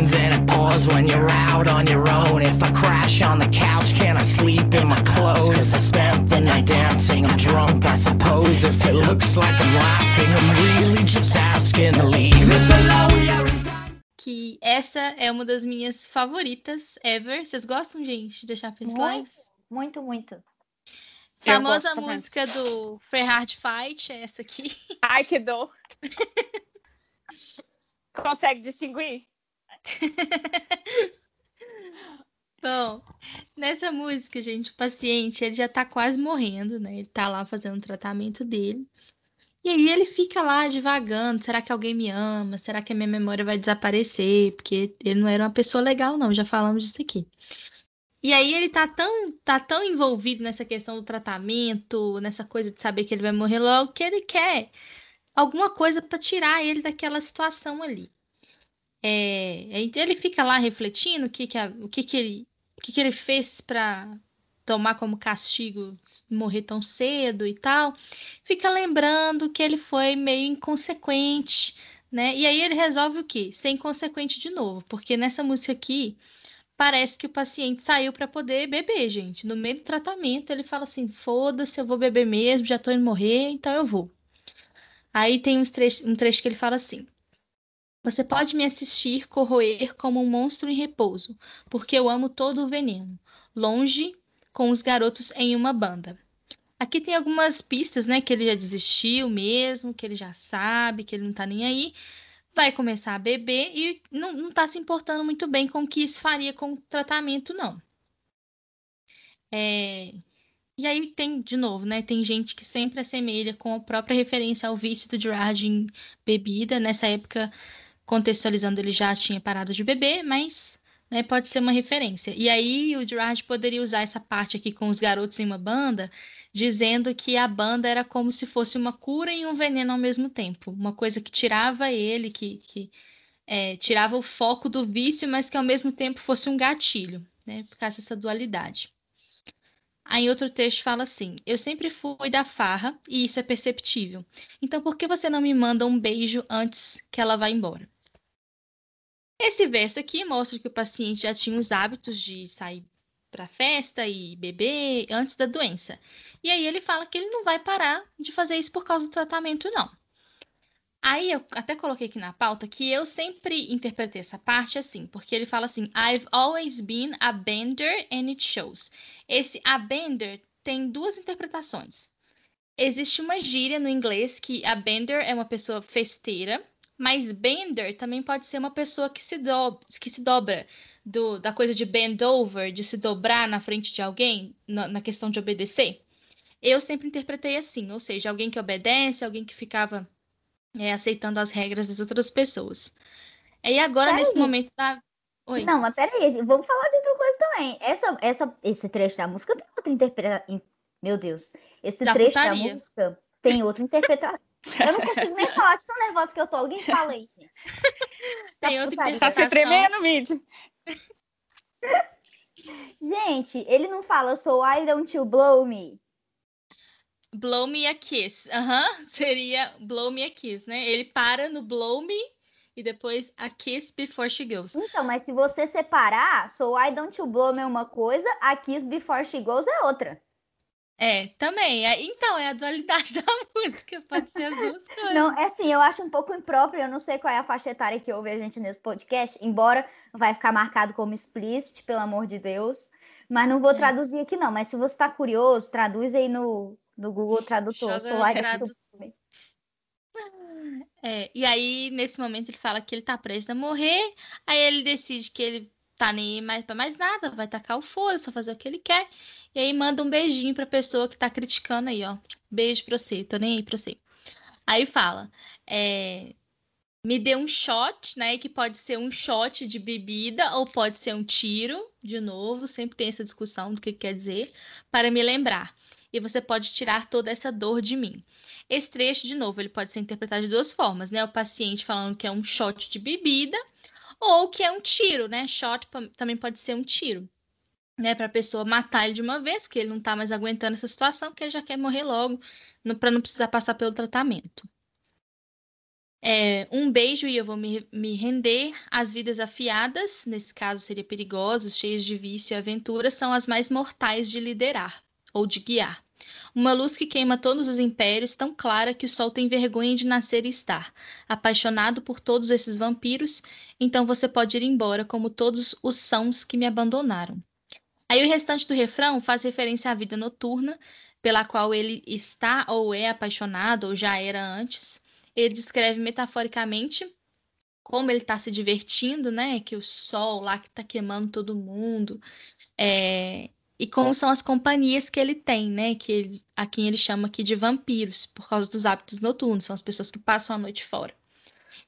And it pours when you're out on your own. If I crash on the couch, can I sleep in my clothes? Cause I spent the night dancing, I'm drunk, I suppose. If it looks like I'm laughing, I'm really just asking to leave. This alone, you're que essa é uma das minhas favoritas ever. Vocês gostam, gente, de deixar pra muito, muito, muito. Famosa música do Ferrari Fight, é essa aqui. Ai, que dor. Consegue distinguir? Bom, nessa música, gente, o paciente ele já tá quase morrendo, né? Ele tá lá fazendo o tratamento dele. E aí ele fica lá divagando, será que alguém me ama? Será que a minha memória vai desaparecer? Porque ele não era uma pessoa legal, não, já falamos disso aqui. E aí ele tá tão, tá tão envolvido nessa questão do tratamento, nessa coisa de saber que ele vai morrer logo, que ele quer alguma coisa para tirar ele daquela situação ali. É, ele fica lá refletindo o que, que, a, o que, que, ele, o que, que ele fez para tomar como castigo morrer tão cedo e tal. Fica lembrando que ele foi meio inconsequente né? E aí ele resolve o quê? Ser inconsequente de novo, porque nessa música aqui parece que o paciente saiu para poder beber, gente. No meio do tratamento, ele fala assim: foda-se, eu vou beber mesmo, já tô indo morrer, então eu vou. Aí tem uns um trecho que ele fala assim: Você pode me assistir corroer como um monstro em repouso, porque eu amo todo o veneno. Longe com os garotos em uma banda. Aqui tem algumas pistas, né? Que ele já desistiu mesmo, que ele já sabe, que ele não tá nem aí. Vai começar a beber e não, não tá se importando muito bem com o que isso faria com o tratamento, não. É... E aí tem, de novo, né? Tem gente que sempre assemelha com a própria referência ao vício do Gerard em bebida. Nessa época, contextualizando, ele já tinha parado de beber, mas né, pode ser uma referência. E aí o Gerard poderia usar essa parte aqui com os garotos em uma banda, dizendo que a banda era como se fosse uma cura e um veneno ao mesmo tempo, uma coisa que tirava ele, que, que é, tirava o foco do vício, mas que ao mesmo tempo fosse um gatilho, né, por causa dessa dualidade. Aí outro texto fala assim: Eu sempre fui da farra e isso é perceptível. Então por que você não me manda um beijo antes que ela vá embora? Esse verso aqui mostra que o paciente já tinha os hábitos de sair para festa e beber antes da doença. E aí ele fala que ele não vai parar de fazer isso por causa do tratamento, não. Aí eu até coloquei aqui na pauta que eu sempre interpretei essa parte assim, porque ele fala assim: I've always been a bender and it shows. Esse a bender tem duas interpretações. Existe uma gíria no inglês que a bender é uma pessoa festeira mas bender também pode ser uma pessoa que se, do, que se dobra do, da coisa de bend over, de se dobrar na frente de alguém, na, na questão de obedecer. Eu sempre interpretei assim, ou seja, alguém que obedece, alguém que ficava é, aceitando as regras das outras pessoas. E agora, nesse momento da. Oi. Não, mas peraí, vamos falar de outra coisa também. Essa, essa, esse trecho da música tem outra interpretação. Meu Deus. Esse da trecho putaria. da música tem outra interpretação. Eu não consigo nem falar de tão nervosa que eu tô. Alguém fala aí, gente. Tem tá outra. Tá se tremendo no vídeo. Gente, ele não fala so why don't you blow me? Blow me a kiss. Aham, uhum. seria blow me a kiss, né? Ele para no blow me e depois a kiss before she goes. Então, mas se você separar, so why don't you blow me é uma coisa, a kiss before she goes é outra. É, também. É, então, é a dualidade da música, pode ser as duas coisas. Não, é assim, eu acho um pouco impróprio, eu não sei qual é a faixa etária que ouve a gente nesse podcast, embora vai ficar marcado como explicit, pelo amor de Deus. Mas não vou é. traduzir aqui, não. Mas se você está curioso, traduz aí no, no Google Tradutor. Joga tradu... É, e aí, nesse momento, ele fala que ele tá preso a morrer. Aí ele decide que ele tá nem mais para mais nada, vai tacar o fogo, só fazer o que ele quer. E aí manda um beijinho pra pessoa que tá criticando aí, ó. Beijo pra você, tô nem aí pra você. Aí fala, é, me dê um shot, né? Que pode ser um shot de bebida ou pode ser um tiro, de novo, sempre tem essa discussão do que quer dizer, para me lembrar. E você pode tirar toda essa dor de mim. Esse trecho, de novo, ele pode ser interpretado de duas formas, né? O paciente falando que é um shot de bebida ou que é um tiro, né? Shot também pode ser um tiro, né? Para a pessoa matar ele de uma vez, porque ele não está mais aguentando essa situação, porque ele já quer morrer logo, para não precisar passar pelo tratamento. É, um beijo e eu vou me, me render. As vidas afiadas, nesse caso seria perigosas, cheias de vício e aventura, são as mais mortais de liderar ou de guiar. Uma luz que queima todos os impérios, tão clara que o sol tem vergonha de nascer e estar. Apaixonado por todos esses vampiros, então você pode ir embora, como todos os sãos que me abandonaram. Aí o restante do refrão faz referência à vida noturna, pela qual ele está ou é apaixonado, ou já era antes. Ele descreve metaforicamente como ele está se divertindo, né? Que o sol lá que está queimando todo mundo. É, e como são as companhias que ele tem, né? Que ele, a quem ele chama aqui de vampiros, por causa dos hábitos noturnos, são as pessoas que passam a noite fora.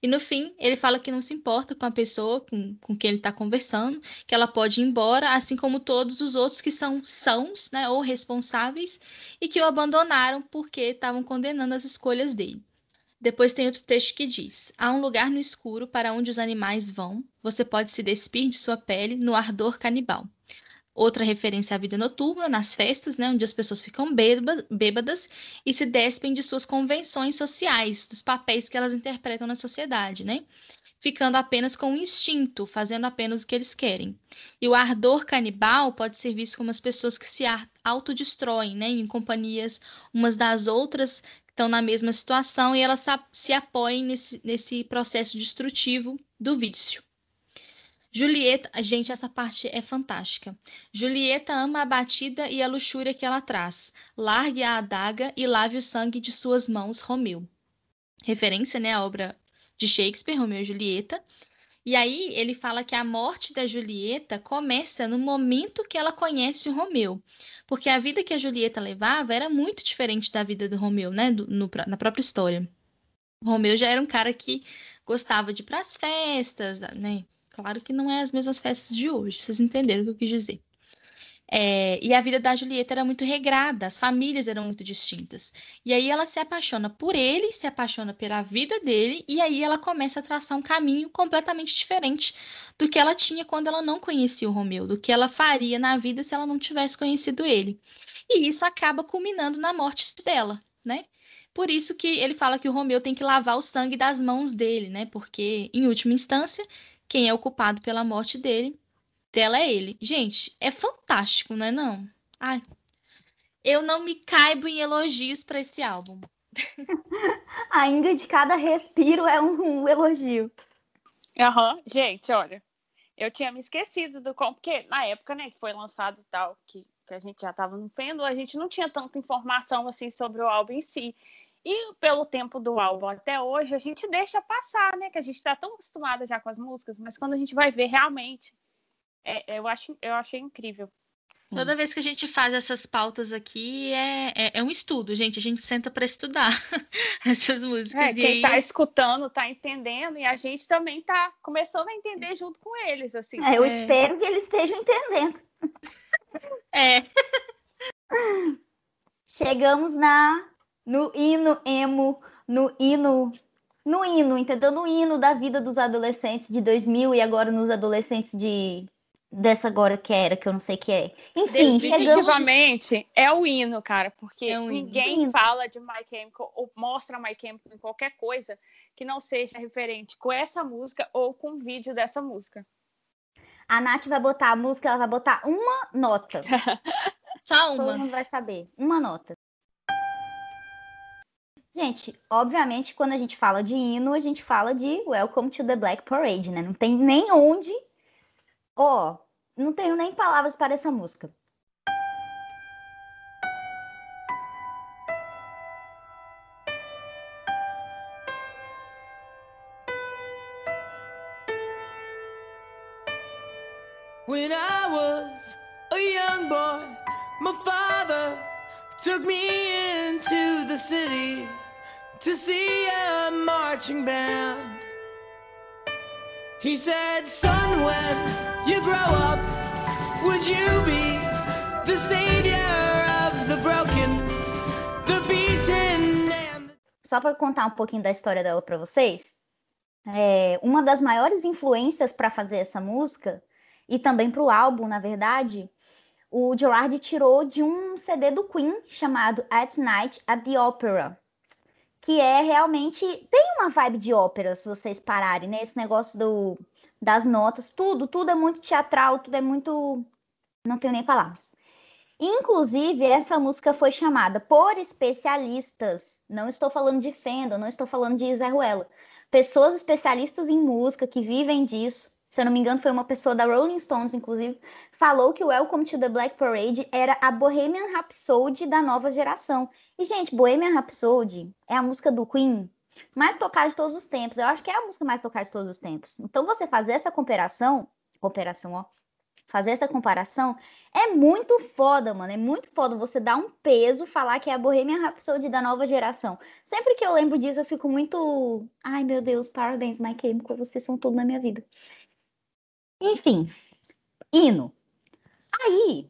E no fim, ele fala que não se importa com a pessoa com, com quem ele está conversando, que ela pode ir embora, assim como todos os outros que são sãos, né, ou responsáveis, e que o abandonaram porque estavam condenando as escolhas dele. Depois tem outro texto que diz: Há um lugar no escuro para onde os animais vão, você pode se despir de sua pele no ardor canibal. Outra referência à vida noturna, nas festas, né, onde as pessoas ficam bêbadas e se despem de suas convenções sociais, dos papéis que elas interpretam na sociedade, né? Ficando apenas com o instinto, fazendo apenas o que eles querem. E o ardor canibal pode ser visto como as pessoas que se autodestroem, né, em companhias umas das outras, que estão na mesma situação, e elas se apoiem nesse, nesse processo destrutivo do vício. Julieta, gente, essa parte é fantástica. Julieta ama a batida e a luxúria que ela traz. Largue a adaga e lave o sangue de suas mãos, Romeu. Referência, né, à obra de Shakespeare, Romeu e Julieta. E aí ele fala que a morte da Julieta começa no momento que ela conhece o Romeu, porque a vida que a Julieta levava era muito diferente da vida do Romeu, né, do, no, na própria história. O Romeu já era um cara que gostava de ir para as festas, né, Claro que não é as mesmas festas de hoje, vocês entenderam o que eu quis dizer. É, e a vida da Julieta era muito regrada, as famílias eram muito distintas. E aí ela se apaixona por ele, se apaixona pela vida dele, e aí ela começa a traçar um caminho completamente diferente do que ela tinha quando ela não conhecia o Romeu, do que ela faria na vida se ela não tivesse conhecido ele. E isso acaba culminando na morte dela, né? Por isso que ele fala que o Romeu tem que lavar o sangue das mãos dele, né? Porque, em última instância, quem é o culpado pela morte dele, dela é ele. Gente, é fantástico, não é não? Ai, eu não me caibo em elogios para esse álbum. Ainda de cada respiro é um, um elogio. Aham, uhum. gente, olha, eu tinha me esquecido do como, porque na época, né, que foi lançado e tal, que, que a gente já estava no pêndulo, a gente não tinha tanta informação assim sobre o álbum em si. E pelo tempo do álbum até hoje, a gente deixa passar, né? Que a gente está tão acostumada já com as músicas, mas quando a gente vai ver realmente, é, eu, acho, eu achei incrível. Toda vez que a gente faz essas pautas aqui, é, é, é um estudo, gente. A gente senta para estudar essas músicas. É, quem está aí... escutando está entendendo e a gente também está começando a entender junto com eles. assim. É, eu é. espero que eles estejam entendendo. É. Chegamos na no hino emo, no hino, no hino, entendeu? No hino da vida dos adolescentes de 2000 e agora nos adolescentes de dessa agora que era, que eu não sei que é. Enfim, definitivamente chegamos... é o hino, cara, porque é um ninguém hino. fala de My Chemical ou mostra My Chemical em qualquer coisa que não seja referente com essa música ou com o vídeo dessa música. A Nath vai botar a música, ela vai botar uma nota. Só uma. Todo mundo vai saber. Uma nota. Gente, obviamente, quando a gente fala de hino, a gente fala de Welcome to the Black Parade, né? Não tem nem onde. Ó, oh, não tenho nem palavras para essa música. When I was a young boy, my father took me into the city. To see a marching band. He said, Son, when you grow up, would you be the savior of the broken, the beaten and... Só para contar um pouquinho da história dela para vocês, é, uma das maiores influências para fazer essa música e também para o álbum, na verdade, o Gerard tirou de um CD do Queen chamado At Night at the Opera, que é realmente tem uma vibe de ópera, se vocês pararem, né? Esse negócio do, das notas, tudo, tudo é muito teatral, tudo é muito não tenho nem palavras. Inclusive, essa música foi chamada por especialistas, não estou falando de Fendel, não estou falando de Zé Ruela, pessoas especialistas em música que vivem disso, se eu não me engano, foi uma pessoa da Rolling Stones, inclusive, falou que o Welcome to the Black Parade era a Bohemian Rhapsody da nova geração. E, gente, Bohemian Rhapsody é a música do Queen mais tocada de todos os tempos. Eu acho que é a música mais tocada de todos os tempos. Então, você fazer essa comparação, comparação, ó, fazer essa comparação é muito foda, mano. É muito foda você dar um peso, falar que é a Bohemian Rhapsody da nova geração. Sempre que eu lembro disso, eu fico muito. Ai, meu Deus, parabéns, My Chemical, vocês são tudo na minha vida. Enfim, hino. Aí,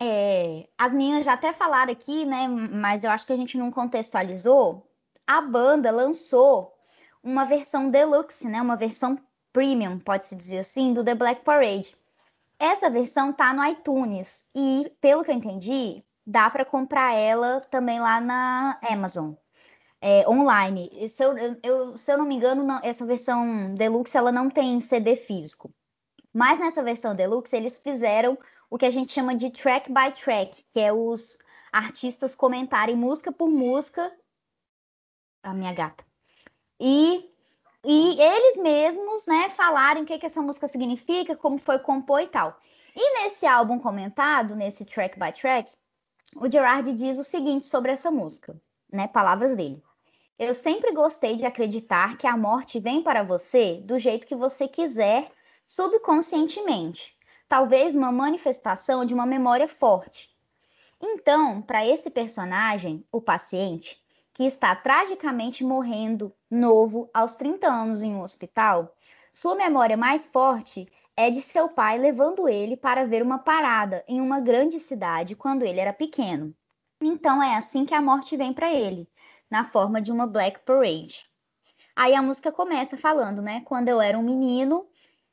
é, as meninas já até falaram aqui, né? Mas eu acho que a gente não contextualizou. A banda lançou uma versão deluxe, né? Uma versão premium, pode-se dizer assim, do The Black Parade. Essa versão tá no iTunes e, pelo que eu entendi, dá para comprar ela também lá na Amazon. É, online. Se eu, eu, se eu não me engano, não, essa versão deluxe ela não tem CD físico. Mas nessa versão deluxe eles fizeram o que a gente chama de track by track, que é os artistas comentarem música por música. A minha gata. E, e eles mesmos, né, falarem o que, que essa música significa, como foi compor e tal. E nesse álbum comentado, nesse track by track, o Gerard diz o seguinte sobre essa música, né? Palavras dele. Eu sempre gostei de acreditar que a morte vem para você do jeito que você quiser, subconscientemente. Talvez uma manifestação de uma memória forte. Então, para esse personagem, o paciente, que está tragicamente morrendo novo aos 30 anos em um hospital, sua memória mais forte é de seu pai levando ele para ver uma parada em uma grande cidade quando ele era pequeno. Então é assim que a morte vem para ele, na forma de uma Black Parade. Aí a música começa falando, né? Quando eu era um menino,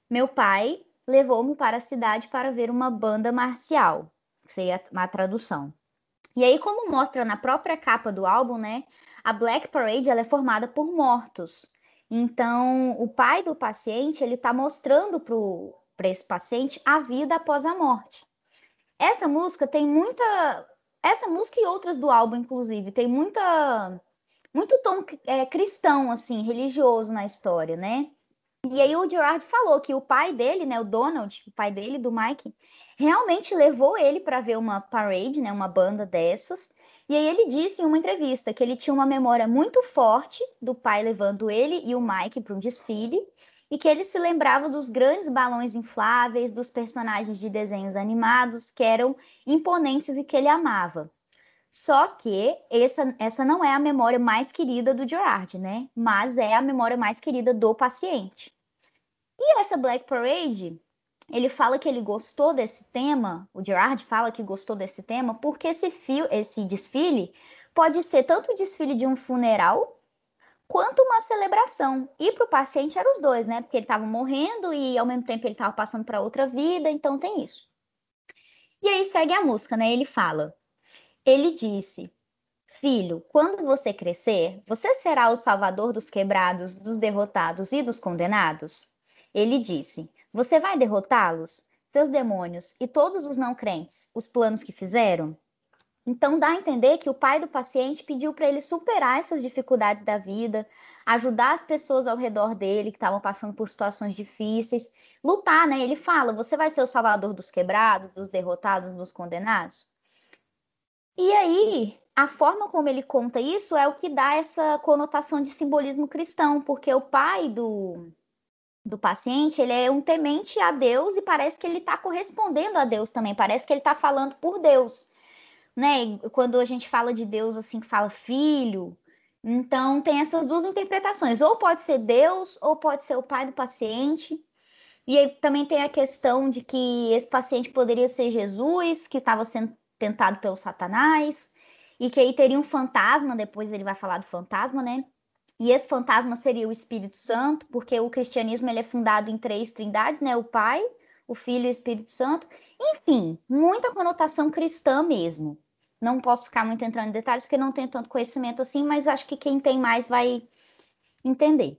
meu pai levou-me para a cidade para ver uma banda marcial, que seria uma tradução. E aí, como mostra na própria capa do álbum, né? A Black Parade ela é formada por mortos. Então, o pai do paciente ele está mostrando para esse paciente a vida após a morte. Essa música tem muita, essa música e outras do álbum, inclusive, tem muita, muito tom é, cristão, assim, religioso na história, né? E aí o Gerard falou que o pai dele, né, o Donald, o pai dele, do Mike, realmente levou ele para ver uma parade, né, uma banda dessas, e aí ele disse em uma entrevista que ele tinha uma memória muito forte do pai levando ele e o Mike para um desfile e que ele se lembrava dos grandes balões infláveis, dos personagens de desenhos animados que eram imponentes e que ele amava. Só que essa, essa não é a memória mais querida do Gerard, né? Mas é a memória mais querida do paciente. E essa Black Parade ele fala que ele gostou desse tema, o Gerard fala que gostou desse tema, porque esse, fio, esse desfile pode ser tanto o desfile de um funeral quanto uma celebração. E para o paciente eram os dois, né? Porque ele estava morrendo e ao mesmo tempo ele estava passando para outra vida, então tem isso. E aí segue a música, né? Ele fala: Ele disse, Filho, quando você crescer, você será o salvador dos quebrados, dos derrotados e dos condenados? Ele disse: você vai derrotá-los? Seus demônios e todos os não crentes, os planos que fizeram? Então dá a entender que o pai do paciente pediu para ele superar essas dificuldades da vida, ajudar as pessoas ao redor dele que estavam passando por situações difíceis, lutar, né? Ele fala: "Você vai ser o salvador dos quebrados, dos derrotados, dos condenados?" E aí, a forma como ele conta isso é o que dá essa conotação de simbolismo cristão, porque o pai do do paciente, ele é um temente a Deus e parece que ele está correspondendo a Deus também, parece que ele está falando por Deus, né? Quando a gente fala de Deus assim, que fala filho, então tem essas duas interpretações, ou pode ser Deus, ou pode ser o pai do paciente. E aí também tem a questão de que esse paciente poderia ser Jesus, que estava sendo tentado pelo Satanás, e que aí teria um fantasma, depois ele vai falar do fantasma, né? E esse fantasma seria o Espírito Santo, porque o cristianismo ele é fundado em três trindades, né? O Pai, o Filho e o Espírito Santo. Enfim, muita conotação cristã mesmo. Não posso ficar muito entrando em detalhes, porque não tenho tanto conhecimento assim, mas acho que quem tem mais vai entender.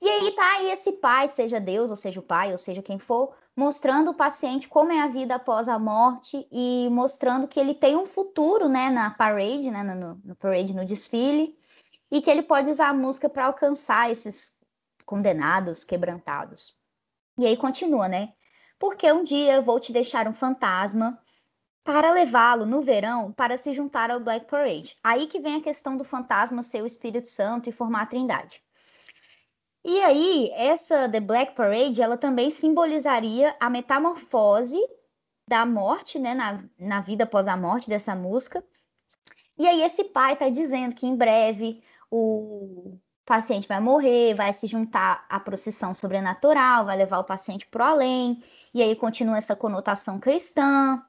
E aí tá aí esse pai, seja Deus, ou seja o pai, ou seja quem for, mostrando o paciente como é a vida após a morte e mostrando que ele tem um futuro, né, na parade, né, no, no parade, no desfile, e que ele pode usar a música para alcançar esses condenados, quebrantados. E aí continua, né? Porque um dia vou te deixar um fantasma para levá-lo no verão para se juntar ao Black Parade. Aí que vem a questão do fantasma ser o Espírito Santo e formar a Trindade. E aí, essa The Black Parade, ela também simbolizaria a metamorfose da morte, né, na, na vida após a morte dessa música. E aí esse pai está dizendo que em breve o paciente vai morrer, vai se juntar à procissão sobrenatural, vai levar o paciente para o além, e aí continua essa conotação cristã,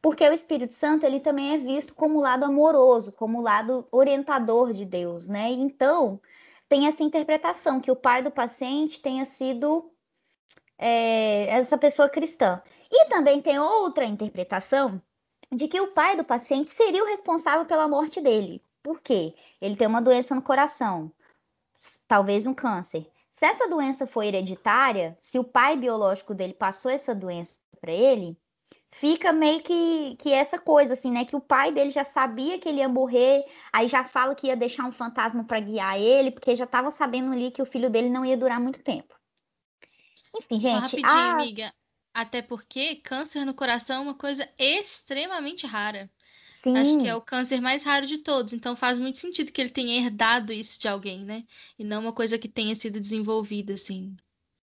porque o Espírito Santo ele também é visto como lado amoroso, como lado orientador de Deus, né? Então tem essa interpretação que o pai do paciente tenha sido é, essa pessoa cristã. E também tem outra interpretação de que o pai do paciente seria o responsável pela morte dele. Por quê? Ele tem uma doença no coração, talvez um câncer. Se essa doença for hereditária, se o pai biológico dele passou essa doença para ele, fica meio que, que essa coisa, assim, né? Que o pai dele já sabia que ele ia morrer, aí já fala que ia deixar um fantasma para guiar ele, porque já estava sabendo ali que o filho dele não ia durar muito tempo. Enfim, gente. Só rapidinho, a... amiga. Até porque câncer no coração é uma coisa extremamente rara. Sim. Acho que é o câncer mais raro de todos, então faz muito sentido que ele tenha herdado isso de alguém, né? E não uma coisa que tenha sido desenvolvida, assim.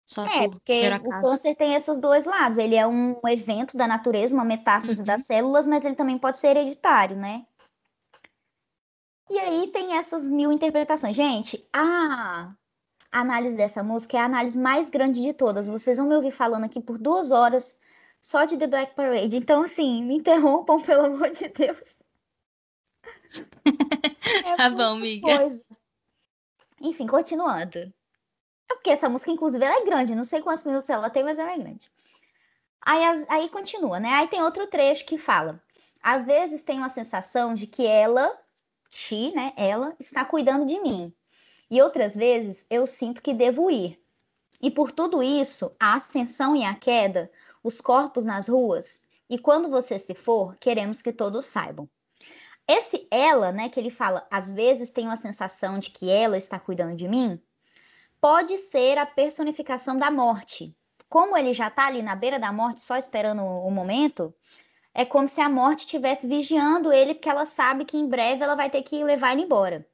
Só é, por porque o câncer tem esses dois lados. Ele é um evento da natureza, uma metástase uhum. das células, mas ele também pode ser hereditário, né? E aí tem essas mil interpretações. Gente, a análise dessa música é a análise mais grande de todas. Vocês vão me ouvir falando aqui por duas horas só de The Black Parade. Então, assim, me interrompam, pelo amor de Deus. É tá bom, amiga. Coisa. Enfim, continuando. É porque essa música, inclusive, ela é grande. Não sei quantos minutos ela tem, mas ela é grande. Aí, aí continua, né? Aí tem outro trecho que fala. Às vezes tenho a sensação de que ela, she, né? Ela está cuidando de mim. E outras vezes eu sinto que devo ir. E por tudo isso, a ascensão e a queda, os corpos nas ruas, e quando você se for, queremos que todos saibam. Esse ela, né, que ele fala, às vezes tenho a sensação de que ela está cuidando de mim, pode ser a personificação da morte. Como ele já está ali na beira da morte, só esperando o momento, é como se a morte estivesse vigiando ele, porque ela sabe que em breve ela vai ter que levar ele embora.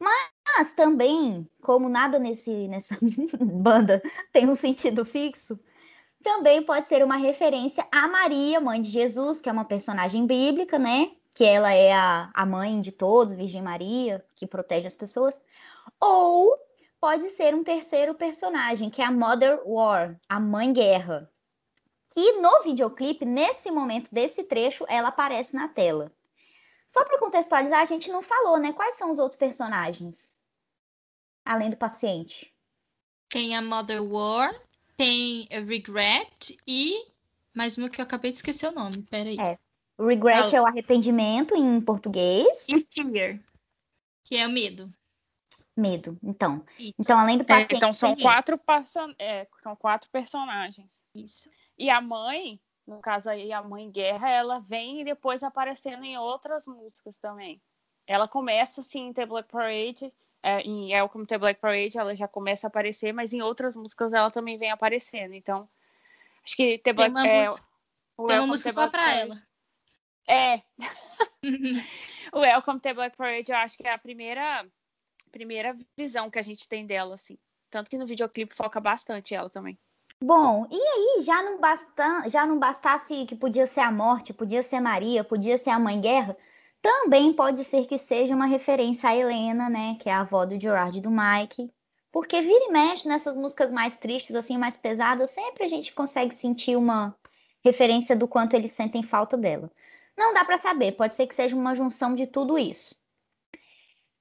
Mas também, como nada nesse, nessa banda tem um sentido fixo, também pode ser uma referência a Maria, mãe de Jesus, que é uma personagem bíblica, né? Que ela é a, a mãe de todos, Virgem Maria, que protege as pessoas. Ou pode ser um terceiro personagem, que é a Mother War, a Mãe Guerra. Que no videoclipe, nesse momento desse trecho, ela aparece na tela. Só para contextualizar, a gente não falou, né? Quais são os outros personagens? Além do paciente. Tem a Mother War, tem a Regret e mais uma que eu acabei de esquecer o nome. Peraí. É. Regret é o arrependimento em português. E Fear, que é o medo medo. Então, Isso. então além do paciente. É, então são quatro, person... é, são quatro personagens. Isso. E a mãe, no caso aí a mãe Guerra, ela vem e depois aparecendo em outras músicas também. Ela começa assim em The Black Parade, é, em Welcome to Black Parade, ela já começa a aparecer, mas em outras músicas ela também vem aparecendo. Então, acho que The Black Tem uma, é, música, tem uma música só para ela. É. o Welcome to Black Parade, eu acho que é a primeira primeira visão que a gente tem dela, assim. Tanto que no videoclipe foca bastante ela também. Bom, e aí já não, basta, já não bastasse que podia ser a morte, podia ser Maria, podia ser a mãe guerra, também pode ser que seja uma referência a Helena, né, que é a avó do Gerard e do Mike, porque vira e mexe nessas músicas mais tristes, assim, mais pesadas, sempre a gente consegue sentir uma referência do quanto eles sentem falta dela. Não dá para saber, pode ser que seja uma junção de tudo isso.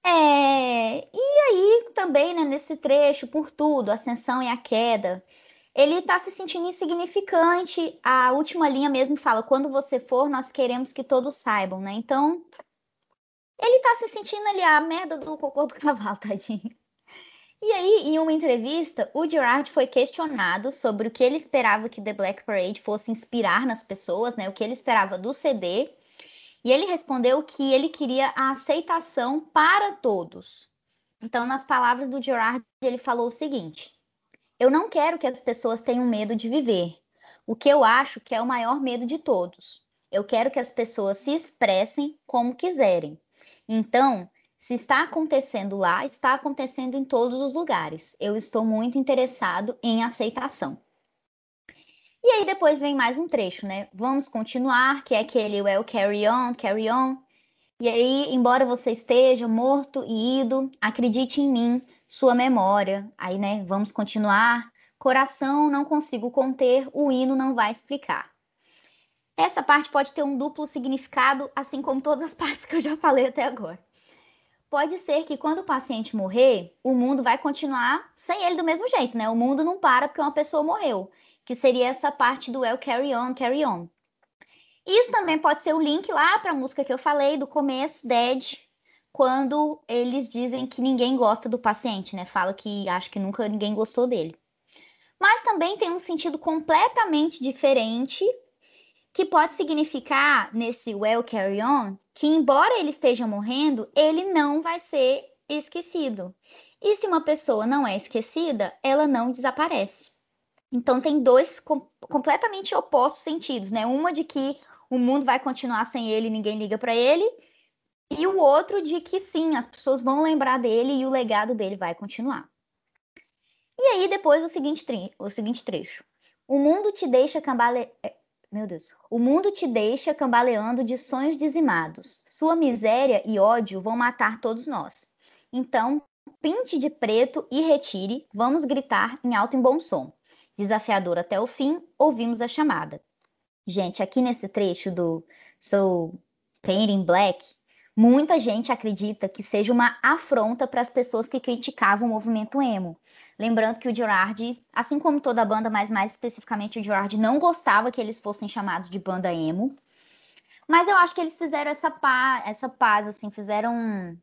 É, e aí também, né, nesse trecho, por tudo, a ascensão e a queda, ele está se sentindo insignificante. A última linha mesmo fala: quando você for, nós queremos que todos saibam, né? Então, ele está se sentindo ali a merda do cocô do cavalo, tadinho. E aí, em uma entrevista, o Gerard foi questionado sobre o que ele esperava que The Black Parade fosse inspirar nas pessoas, né? O que ele esperava do CD e ele respondeu que ele queria a aceitação para todos. Então, nas palavras do Gerard, ele falou o seguinte: Eu não quero que as pessoas tenham medo de viver. O que eu acho que é o maior medo de todos. Eu quero que as pessoas se expressem como quiserem. Então, se está acontecendo lá, está acontecendo em todos os lugares. Eu estou muito interessado em aceitação. E aí depois vem mais um trecho, né? Vamos continuar, que é aquele well carry on, carry on. E aí, embora você esteja morto e ido, acredite em mim, sua memória. Aí, né, vamos continuar. Coração não consigo conter, o hino não vai explicar. Essa parte pode ter um duplo significado, assim como todas as partes que eu já falei até agora. pode ser que quando o paciente morrer, o mundo vai continuar sem ele do mesmo jeito, né? O mundo não para porque uma pessoa morreu, que seria essa parte do El Carry On, Carry On. Isso também pode ser o link lá para a música que eu falei do começo, Dead, quando eles dizem que ninguém gosta do paciente, né? Fala que acho que nunca ninguém gostou dele. Mas também tem um sentido completamente diferente que pode significar nesse well carry on que embora ele esteja morrendo, ele não vai ser esquecido. E se uma pessoa não é esquecida, ela não desaparece. Então tem dois com completamente opostos sentidos, né? Uma de que o mundo vai continuar sem ele, ninguém liga para ele, e o outro de que sim, as pessoas vão lembrar dele e o legado dele vai continuar. E aí depois o seguinte, o seguinte trecho. O mundo te deixa cambale... É, meu Deus. O mundo te deixa cambaleando de sonhos dizimados. Sua miséria e ódio vão matar todos nós. Então, pinte de preto e retire, vamos gritar em alto e bom som. Desafiador até o fim, ouvimos a chamada. Gente, aqui nesse trecho do So Painting Black, muita gente acredita que seja uma afronta para as pessoas que criticavam o movimento emo. Lembrando que o Gerard, assim como toda a banda, mas mais especificamente o Gerard, não gostava que eles fossem chamados de banda emo. Mas eu acho que eles fizeram essa paz, essa paz assim, fizeram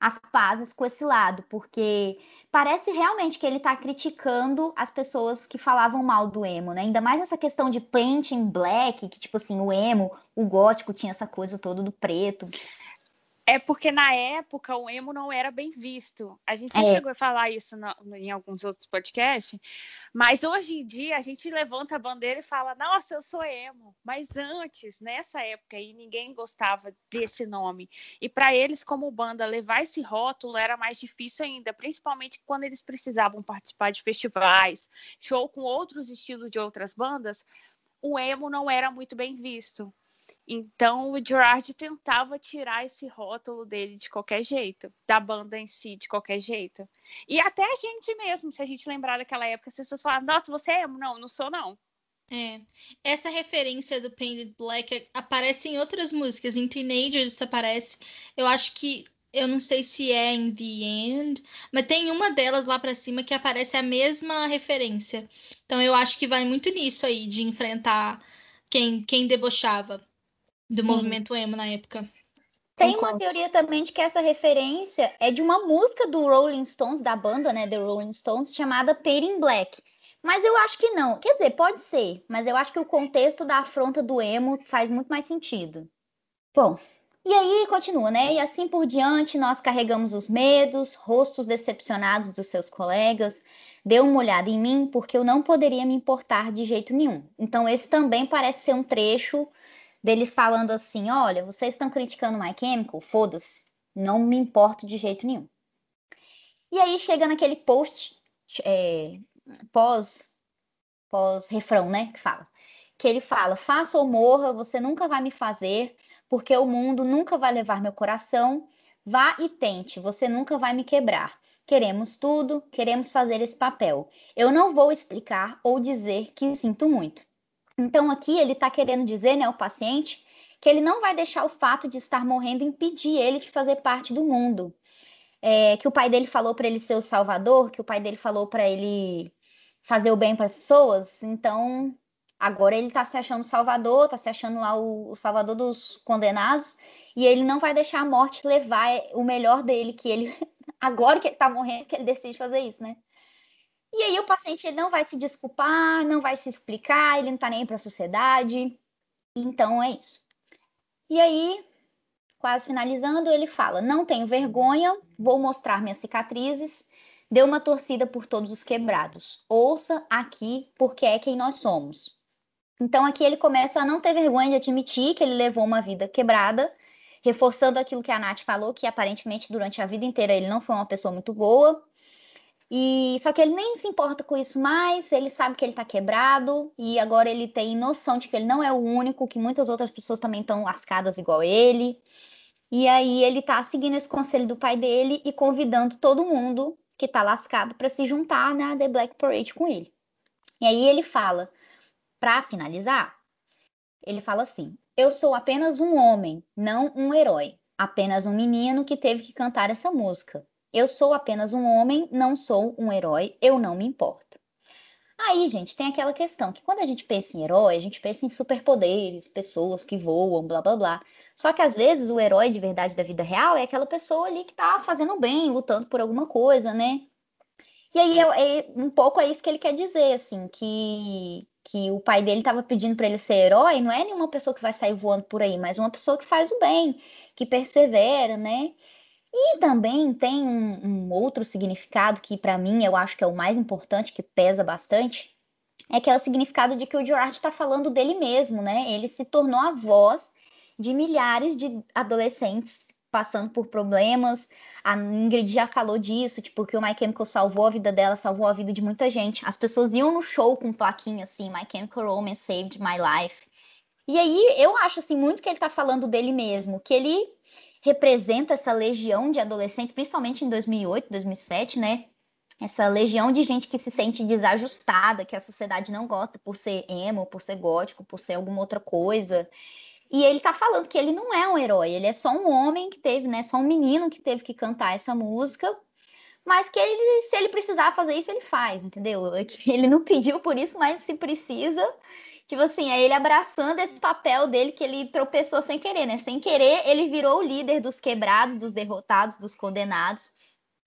as pazes com esse lado, porque parece realmente que ele está criticando as pessoas que falavam mal do emo, né? Ainda mais essa questão de painting black, que tipo assim, o emo, o gótico tinha essa coisa toda do preto. É porque na época o emo não era bem visto. A gente é. chegou a falar isso no, em alguns outros podcasts, mas hoje em dia a gente levanta a bandeira e fala: Nossa, eu sou emo. Mas antes, nessa época aí, ninguém gostava desse nome. E para eles, como banda, levar esse rótulo era mais difícil ainda, principalmente quando eles precisavam participar de festivais, show com outros estilos de outras bandas. O emo não era muito bem visto. Então o Gerard tentava tirar esse rótulo dele de qualquer jeito, da banda em si de qualquer jeito. E até a gente mesmo, se a gente lembrar daquela época, as pessoas falavam: "Nossa, você é emo?" Não, não sou não. É. Essa referência do Painted Black aparece em outras músicas, em Teenagers isso aparece. Eu acho que eu não sei se é in the end, mas tem uma delas lá para cima que aparece a mesma referência. Então eu acho que vai muito nisso aí de enfrentar quem quem debochava do Sim. movimento emo na época. Tem Concordo. uma teoria também de que essa referência é de uma música do Rolling Stones, da banda, né, The Rolling Stones, chamada Painting Black. Mas eu acho que não. Quer dizer, pode ser, mas eu acho que o contexto da afronta do emo faz muito mais sentido. Bom, e aí continua, né? E assim por diante, nós carregamos os medos, rostos decepcionados dos seus colegas. Dê uma olhada em mim, porque eu não poderia me importar de jeito nenhum. Então, esse também parece ser um trecho deles falando assim: olha, vocês estão criticando My Chemical? Foda-se, não me importo de jeito nenhum. E aí chega naquele post é, pós, pós refrão, né? Que fala. Que ele fala: faça ou morra, você nunca vai me fazer, porque o mundo nunca vai levar meu coração. Vá e tente, você nunca vai me quebrar. Queremos tudo, queremos fazer esse papel. Eu não vou explicar ou dizer que sinto muito. Então, aqui ele está querendo dizer, né, o paciente, que ele não vai deixar o fato de estar morrendo impedir ele de fazer parte do mundo. É, que o pai dele falou para ele ser o salvador, que o pai dele falou para ele fazer o bem para as pessoas. Então, agora ele está se achando salvador, está se achando lá o, o, salvador dos condenados, e ele não vai deixar a morte levar o melhor dele, que ele, agora que ele está morrendo, que ele decide fazer isso, né? E aí o paciente não vai se desculpar, não vai se explicar, ele não tá nem para a sociedade. Então é isso. E aí, quase finalizando, ele fala: "Não tenho vergonha, vou mostrar minhas cicatrizes, dê uma torcida por todos os quebrados. Ouça aqui porque é quem nós somos." Então aqui ele começa a não ter vergonha de admitir que ele levou uma vida quebrada, reforçando aquilo que a Nath falou, que aparentemente durante a vida inteira ele não foi uma pessoa muito boa, e só que ele nem se importa com isso mais, ele sabe que ele tá quebrado e agora ele tem noção de que ele não é o único, que muitas outras pessoas também estão lascadas igual ele. E aí ele tá seguindo esse conselho do pai dele e convidando todo mundo que tá lascado para se juntar na The Black Parade com ele. E aí ele fala, para finalizar, ele fala assim: "Eu sou apenas um homem, não um herói. apenas um menino que teve que cantar essa música. Eu sou apenas um homem, não sou um herói, eu não me importo. Aí, gente, tem aquela questão que quando a gente pensa em herói, a gente pensa em superpoderes, pessoas que voam, blá blá blá. Só que às vezes o herói de verdade da vida real é aquela pessoa ali que tá fazendo bem, lutando por alguma coisa, né? E aí é, é um pouco é isso que ele quer dizer, assim, que, que o pai dele estava pedindo para ele ser herói, não é nenhuma pessoa que vai sair voando por aí, mas uma pessoa que faz o bem, que persevera, né? E também tem um, um outro significado que, para mim, eu acho que é o mais importante, que pesa bastante, é que é o significado de que o Gerard está falando dele mesmo, né? Ele se tornou a voz de milhares de adolescentes passando por problemas. A Ingrid já falou disso, tipo, que o My Chemical salvou a vida dela, salvou a vida de muita gente. As pessoas iam no show com plaquinha assim, My Chemical Romance saved my life. E aí eu acho assim muito que ele tá falando dele mesmo, que ele representa essa legião de adolescentes, principalmente em 2008, 2007, né? Essa legião de gente que se sente desajustada, que a sociedade não gosta por ser emo, por ser gótico, por ser alguma outra coisa. E ele tá falando que ele não é um herói, ele é só um homem que teve, né? Só um menino que teve que cantar essa música, mas que ele, se ele precisar fazer isso, ele faz, entendeu? Ele não pediu por isso, mas se precisa, Tipo assim, é ele abraçando esse papel dele que ele tropeçou sem querer, né? Sem querer, ele virou o líder dos quebrados, dos derrotados, dos condenados,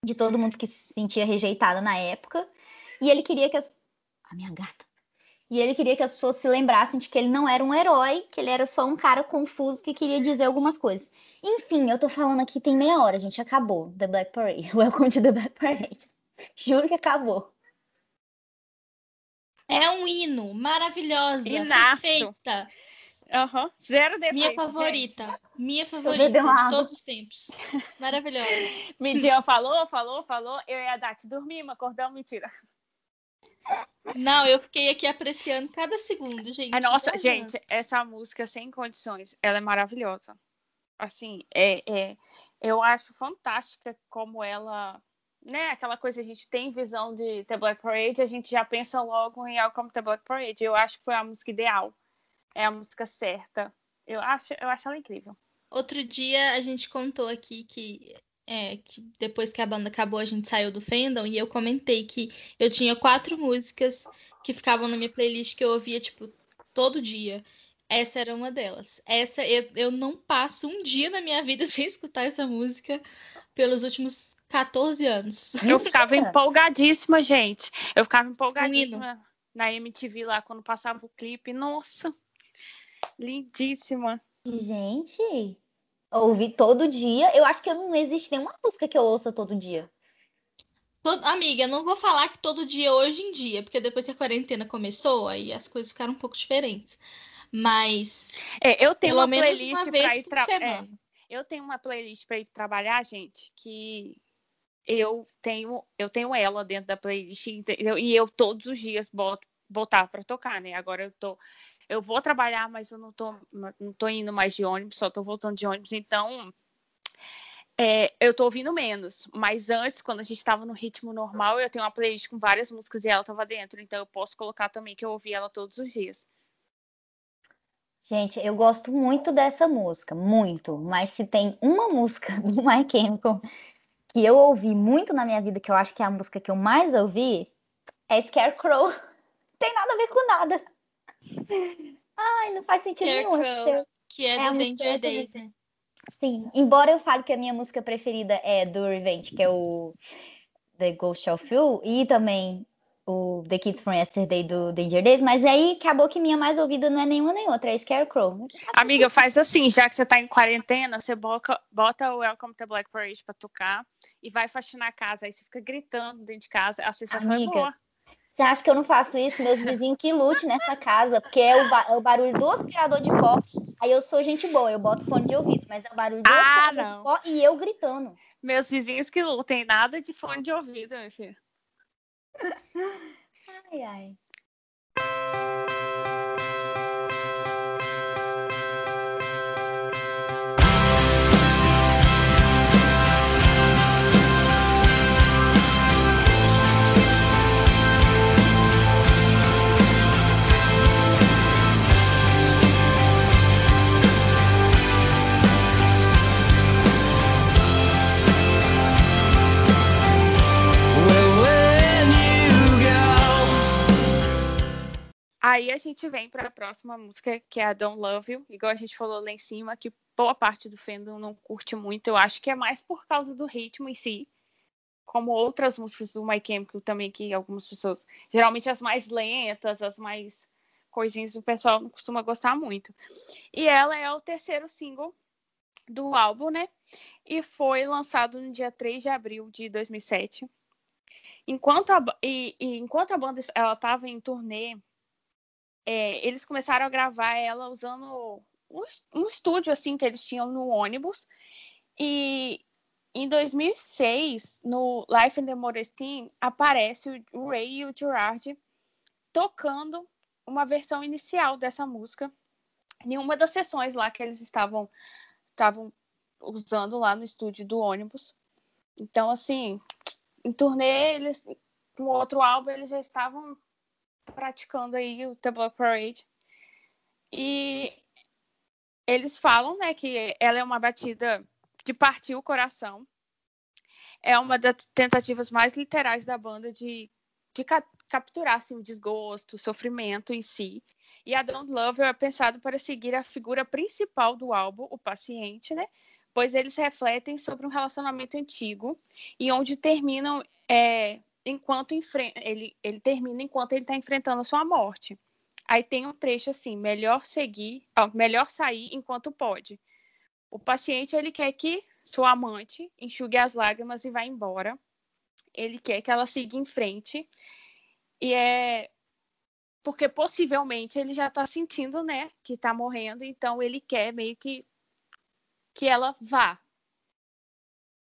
de todo mundo que se sentia rejeitado na época. E ele queria que as. A minha gata. E ele queria que as pessoas se lembrassem de que ele não era um herói, que ele era só um cara confuso que queria dizer algumas coisas. Enfim, eu tô falando aqui tem meia hora, gente. Acabou. The Black Parade. Welcome to the Black Parade. Juro que acabou. É um hino, maravilhosa, Inaço. perfeita. Uhum. Zero defeito, Minha favorita. Gente. Minha favorita de todos os tempos. Maravilhosa. Midian falou, falou, falou. Eu e a Dati dormimos, acordamos, mentira. Não, eu fiquei aqui apreciando cada segundo, gente. A nossa, gente, essa música sem condições, ela é maravilhosa. Assim, é, é, eu acho fantástica como ela né, aquela coisa, a gente tem visão de The Black Parade, a gente já pensa logo em algo como The Black Parade. Eu acho que foi a música ideal. É a música certa. Eu acho, eu acho ela incrível. Outro dia a gente contou aqui que, é, que depois que a banda acabou, a gente saiu do fandom e eu comentei que eu tinha quatro músicas que ficavam na minha playlist que eu ouvia, tipo, todo dia. Essa era uma delas. Essa eu, eu não passo um dia na minha vida sem escutar essa música pelos últimos 14 anos. Eu ficava empolgadíssima, gente. Eu ficava empolgadíssima na MTV lá quando passava o clipe. Nossa, lindíssima. Gente, ouvi todo dia. Eu acho que não existe nenhuma música que eu ouça todo dia. Todo... Amiga, não vou falar que todo dia hoje em dia, porque depois que a quarentena começou, aí as coisas ficaram um pouco diferentes. Mas. É, eu tenho pelo uma menos playlist uma vez por tra... É, semana. É, eu tenho uma playlist para ir trabalhar, gente, que eu tenho eu tenho ela dentro da playlist entendeu? e eu todos os dias boto botar para tocar, né? Agora eu tô eu vou trabalhar, mas eu não tô não tô indo mais de ônibus, só tô voltando de ônibus, então é, eu tô ouvindo menos, mas antes, quando a gente estava no ritmo normal, eu tenho uma playlist com várias músicas e ela tava dentro, então eu posso colocar também que eu ouvi ela todos os dias. Gente, eu gosto muito dessa música, muito, mas se tem uma música do My Chemical que eu ouvi muito na minha vida, que eu acho que é a música que eu mais ouvi, é Scarecrow. Tem nada a ver com nada. Ai, não faz sentido Scarecrow, nenhum. Que é, é do Danger Days, né? Sim, embora eu fale que a minha música preferida é do Revenge, que é o The Ghost of You, e também o The Kids from Yesterday do Danger Days, mas aí acabou que minha mais ouvida não é nenhuma nem outra, é Scarecrow. Amiga, faz assim, já que você tá em quarentena, você bota, bota o Welcome to Black Parade pra tocar e vai faxinar a casa, aí você fica gritando dentro de casa, a sensação é Amiga, é boa. Você acha que eu não faço isso? Meus vizinhos que lute nessa casa, porque é o, é o, barulho do aspirador de pó. Aí eu sou gente boa, eu boto fone de ouvido, mas é o barulho do ah, aspirador não. de pó e eu gritando. Meus vizinhos que lutem, nada de fone de ouvido, meu filho. Ai, ai. Gente vem para a próxima música, que é a Don't Love You, igual a gente falou lá em cima, que boa parte do fandom não curte muito. Eu acho que é mais por causa do ritmo em si, como outras músicas do My Chemical também, que algumas pessoas, geralmente as mais lentas, as mais coisinhas, o pessoal não costuma gostar muito. E ela é o terceiro single do álbum, né? E foi lançado no dia 3 de abril de 2007. Enquanto a, e, e enquanto a banda ela estava em turnê, é, eles começaram a gravar ela usando um, estúdio assim que eles tinham no ônibus. E em 2006, no Life in the Modestine, aparece o Ray e o Gerard tocando uma versão inicial dessa música em uma das sessões lá que eles estavam estavam usando lá no estúdio do ônibus. Então, assim, em turnê, eles, com outro álbum, eles já estavam praticando aí o Block Parade. E eles falam, né, que ela é uma batida de partir o coração. É uma das tentativas mais literais da banda de, de ca capturar assim, o desgosto, o sofrimento em si. E a Don't Love é pensado para seguir a figura principal do álbum, o paciente, né? Pois eles refletem sobre um relacionamento antigo e onde terminam é, enquanto ele, ele termina enquanto ele está enfrentando a sua morte. Aí tem um trecho assim, melhor seguir, ó, melhor sair enquanto pode. O paciente ele quer que sua amante enxugue as lágrimas e vá embora. Ele quer que ela siga em frente. E é porque possivelmente ele já está sentindo, né, que está morrendo, então ele quer meio que que ela vá.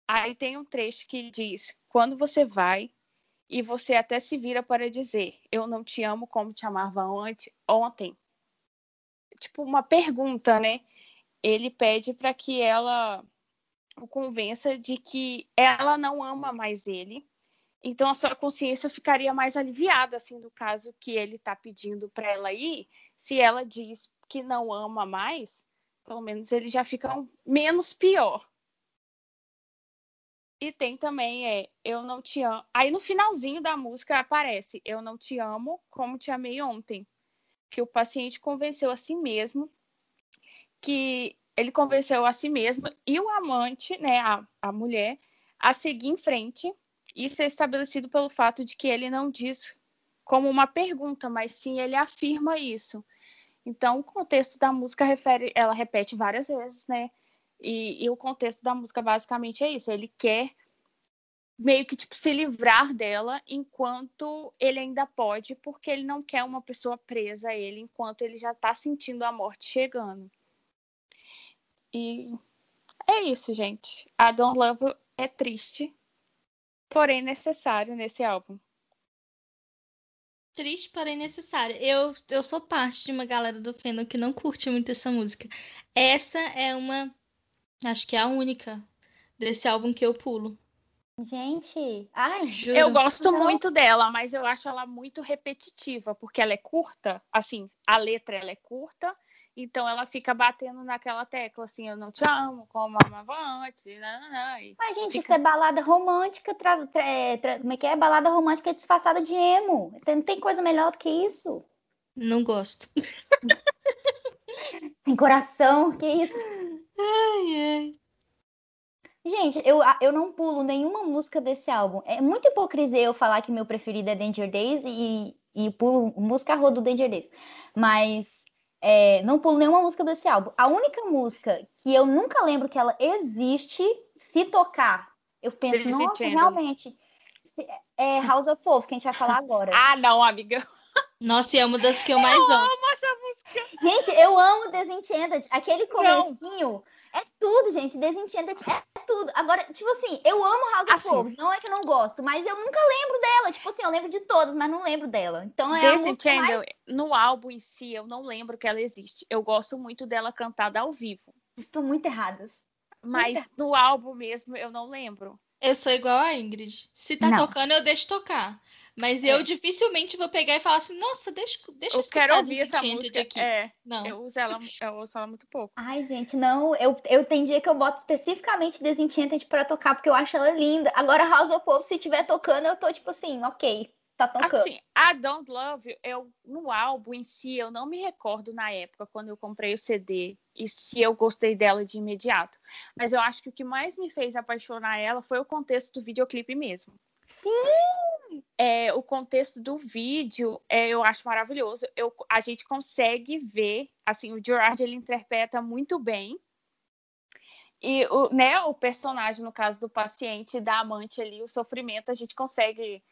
Aí tem um trecho que diz: "Quando você vai, e você até se vira para dizer: Eu não te amo como te amava antes, ontem. Tipo, uma pergunta, né? Ele pede para que ela o convença de que ela não ama mais ele. Então a sua consciência ficaria mais aliviada, assim, do caso que ele está pedindo para ela ir. Se ela diz que não ama mais, pelo menos ele já fica menos pior. E tem também é Eu Não Te Amo. Aí no finalzinho da música aparece Eu Não Te Amo como Te Amei Ontem. Que o paciente convenceu a si mesmo que ele convenceu a si mesmo e o amante, né, a, a mulher, a seguir em frente. Isso é estabelecido pelo fato de que ele não diz como uma pergunta, mas sim ele afirma isso. Então, o contexto da música refere, ela repete várias vezes, né? E, e, o contexto da música basicamente é isso. Ele quer meio que tipo, se livrar dela enquanto ele ainda pode, porque ele não quer uma pessoa presa a ele enquanto ele já está sentindo a morte chegando. E é isso, gente. A Don't Love é triste, porém necessário nesse álbum. Triste, porém necessário. Eu, eu sou parte de uma galera do fandom que não curte muito essa música. Essa é uma Acho que é a única desse álbum que eu pulo. Gente, ai, juro. Eu gosto não. muito dela, mas eu acho ela muito repetitiva, porque ela é curta, assim, a letra ela é curta, então ela fica batendo naquela tecla, assim, eu não te amo, como amava antes. Mas, gente, fica... isso é balada romântica, tra... Tra... É, tra... como é que é? Balada romântica disfarçada de emo. Não tem coisa melhor do que isso. Não gosto. tem coração, que isso? Ai, ai. Gente, eu, eu não pulo nenhuma música desse álbum. É muito hipocrisia eu falar que meu preferido é Danger Days e, e pulo música roda do Danger Days. Mas é, não pulo nenhuma música desse álbum. A única música que eu nunca lembro que ela existe, se tocar, eu penso, nossa, realmente. É House of Wolves, que a gente vai falar agora. ah, não, amiga. Nossa, e é uma das que eu mais eu amo. amo essa. Gente, eu amo Desenchanted. Aquele comecinho não. é tudo, gente. Desenchanted é tudo. Agora, tipo assim, eu amo House assim, of Wolves. Não é que eu não gosto, mas eu nunca lembro dela. Tipo assim, eu lembro de todas, mas não lembro dela. Então é Desenchanted, mais... no álbum em si, eu não lembro que ela existe. Eu gosto muito dela cantada ao vivo. Estão muito erradas. Mas muito no álbum mesmo, eu não lembro. Eu sou igual a Ingrid. Se tá não. tocando, eu deixo tocar. Mas é. eu dificilmente vou pegar e falar assim, nossa, deixa, deixa eu, eu quero ouvir essa música aqui. É, não. Eu uso ela, eu uso ela muito pouco. Ai, gente, não, eu, eu tem dia que eu boto especificamente Desenchanted para tocar, porque eu acho ela linda. Agora, House of Wolves, se estiver tocando, eu tô tipo assim, ok, tá tocando. Assim, a Don't Love You, eu, no álbum em si, eu não me recordo na época, quando eu comprei o CD, e se eu gostei dela de imediato. Mas eu acho que o que mais me fez apaixonar ela foi o contexto do videoclipe mesmo. Sim! É, o contexto do vídeo é, eu acho maravilhoso. Eu, a gente consegue ver, assim, o Gerard ele interpreta muito bem. E o, né, o personagem, no caso do paciente, da amante ali, o sofrimento, a gente consegue.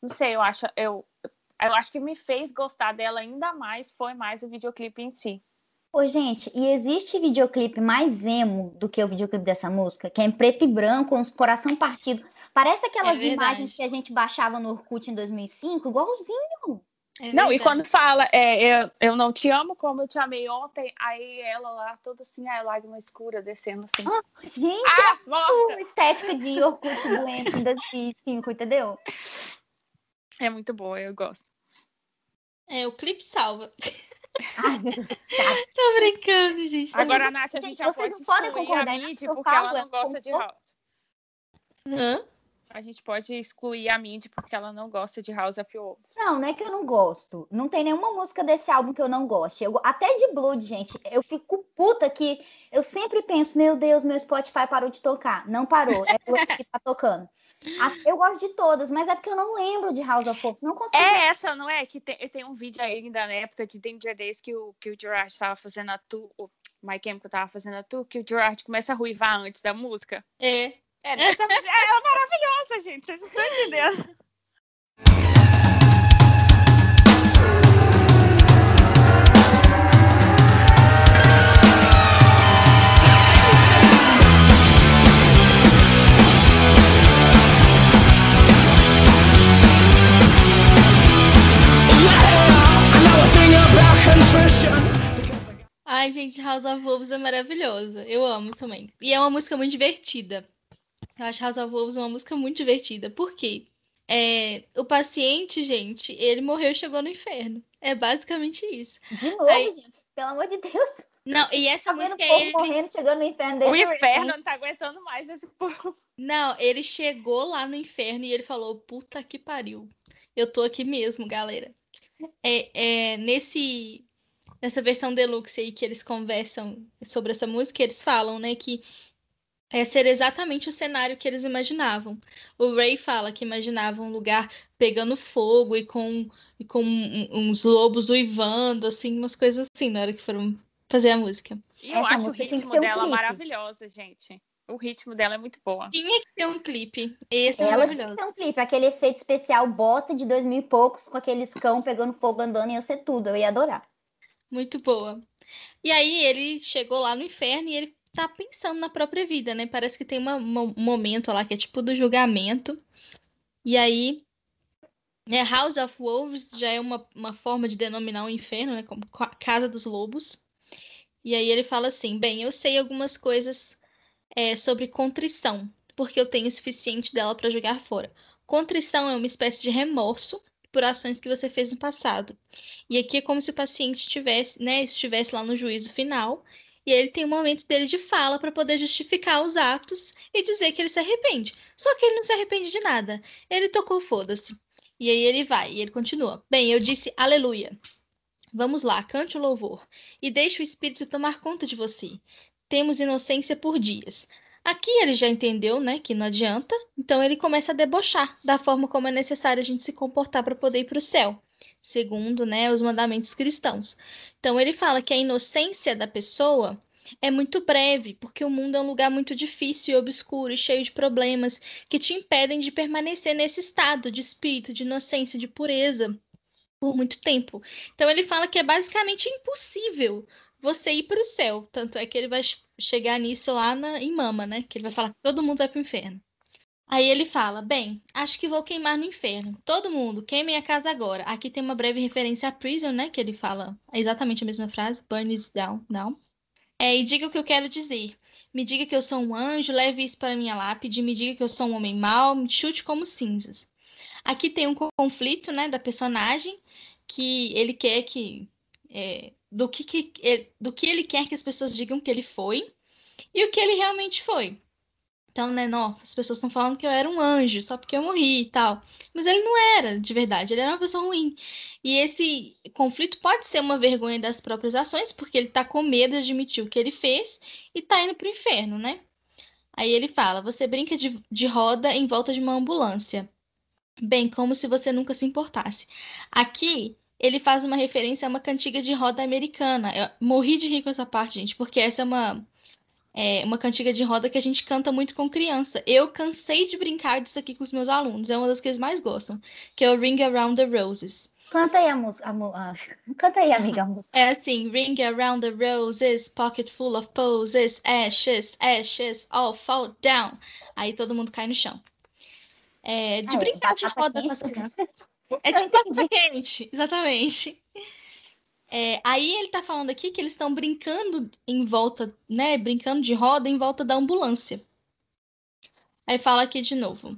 Não sei, eu acho, eu, eu acho que me fez gostar dela ainda mais, foi mais o videoclipe em si. Ô, gente, e existe videoclipe mais emo do que o videoclipe dessa música? Que é em preto e branco, os coração partido. Parece aquelas É imagens que a gente baixava no Orkut em 2005, igualzinho. É não, e quando fala, é, eu, eu não te amo como eu te amei ontem, aí ela lá, toda assim, a lágrima escura descendo assim. Gente, Ah, a morta! estética de Orkut doente em 2005, entendeu? É muito boa, eu gosto. É, o clipe salva. Ai, meu Deus. Tô brincando, gente. tô Agora, a Nath, a Gente, gente já vocês pode não podem concordar a porque ela é não gosta de House. Hã? A gente pode excluir a Mindy porque ela não gosta de House of Wolves. Não, não é que eu não gosto. Não tem nenhuma música desse álbum que eu não goste. Eu, até de Blood, gente. Eu fico puta que eu sempre penso, meu Deus, meu Spotify parou de tocar. Não parou. É Blood que tá tocando. Eu gosto de todas, mas é porque eu não lembro de House of Wolves. Não consigo. É essa, não é? Que tem, tem um vídeo ainda na época de Danger Days que o, que o Gerard estava fazendo a tu, o My Chemical tava fazendo a tu, que o Gerard começa a ruivar antes da música. É. É, essa música é maravilhosa, gente. Vocês estão entendendo. Ai, gente, House of Wolves é maravilhoso. Eu amo também. E é uma música muito divertida. Eu acho House of Wolves uma música muito divertida. Por quê? É, o paciente, gente, ele morreu e chegou no inferno. É basicamente isso. De novo, Aí- gente. Pelo amor de Deus. Não, e essa Tá vendo o música povo ele. morrendo, chegando no inferno. O desde inferno não tá aguentando mais esse povo. Não, ele chegou lá no inferno e ele falou: Puta que pariu. Eu tô aqui mesmo, galera. É, é, nesse, nessa versão deluxe aí que eles conversam sobre essa música, eles falam, né, que é ser exatamente o cenário que eles imaginavam. O Ray fala que imaginava um lugar pegando fogo e com, e com um- uns lobos uivando, assim, umas coisas assim, na hora que foram fazer a música. E eu Essa acho o ritmo um dela clipe. maravilhosa, gente. O ritmo dela é muito boa. Tinha que ter um clipe. Esse é Ela tinha maravilhoso. que ter um clipe, aquele efeito especial bosta de dois mil e poucos, com aqueles cão pegando fogo andando, ia ser tudo, eu ia adorar. Muito boa. E aí ele chegou lá no inferno e ele tá pensando na própria vida, né? Parece que tem uma- um momento lá que é tipo do julgamento. E aí, né, House of Wolves já é uma, uma forma de denominar o inferno, né? Como ca- Casa dos Lobos. E aí ele fala assim: bem, eu sei algumas coisas é, sobre contrição, porque eu tenho o suficiente dela para jogar fora. Contrição é uma espécie de remorso por ações que você fez no passado. E aqui é como se o paciente tivesse, né, estivesse lá no juízo final, e ele tem um momento dele de fala para poder justificar os atos e dizer que ele se arrepende. Só que ele não se arrepende de nada. Ele tocou foda-se. E aí ele vai, e ele continua. Bem, eu disse aleluia. Vamos lá, cante o louvor e deixe o espírito tomar conta de você. Temos inocência por dias. Aqui ele já entendeu, né, que não adianta, então ele começa a debochar da forma como é necessário a gente se comportar para poder ir para o céu segundo né, os mandamentos cristãos. Então ele fala que a inocência da pessoa é muito breve, porque o mundo é um lugar muito difícil e obscuro e cheio de problemas que te impedem de permanecer nesse estado de espírito, de inocência, de pureza por muito tempo. Então ele fala que é basicamente impossível você ir para o céu. Tanto é que ele vai chegar nisso lá na, em Mama, né? Que ele vai falar que todo mundo vai para o inferno. Aí ele fala: Bem, acho que vou queimar no inferno. Todo mundo, queimem a casa agora. Aqui tem uma breve referência a Prison, né? Que ele fala exatamente a mesma frase: Burn it down, não. É, e diga o que eu quero dizer. Me diga que eu sou um anjo, leve isso para minha lápide. Me diga que eu sou um homem mau, me chute como cinzas. Aqui tem um conflito, né, da personagem que ele quer que é, do que, que do que ele quer que as pessoas digam que ele foi e o que ele realmente foi. Então, né, nossa, as pessoas estão falando que eu era um anjo só porque eu morri e tal. Mas ele não era, de verdade, ele era uma pessoa ruim. E esse conflito pode ser uma vergonha das próprias ações, porque ele tá com medo de admitir o que ele fez e tá indo pro inferno, né? Aí ele fala: você brinca de, de roda em volta de uma ambulância. Bem, como se você nunca se importasse. Aqui, ele faz uma referência a uma cantiga de roda americana. Eu morri de rir com essa parte, gente, porque essa é uma é uma cantiga de roda que a gente canta muito com criança. Eu cansei de brincar disso aqui com os meus alunos, é uma das que eles mais gostam, que é o Ring Around the Roses. Canta aí a música. Ah, canta aí, amiga, a música. É assim: Ring around the roses, pocket full of poses, ashes, ashes, all fall down. Aí todo mundo cai no chão. É, de ah, brincar de roda com as crianças. É tipo batata quente, exatamente. É, aí ele tá falando aqui que eles estão brincando em volta, né? Brincando de roda em volta da ambulância. Aí fala aqui de novo.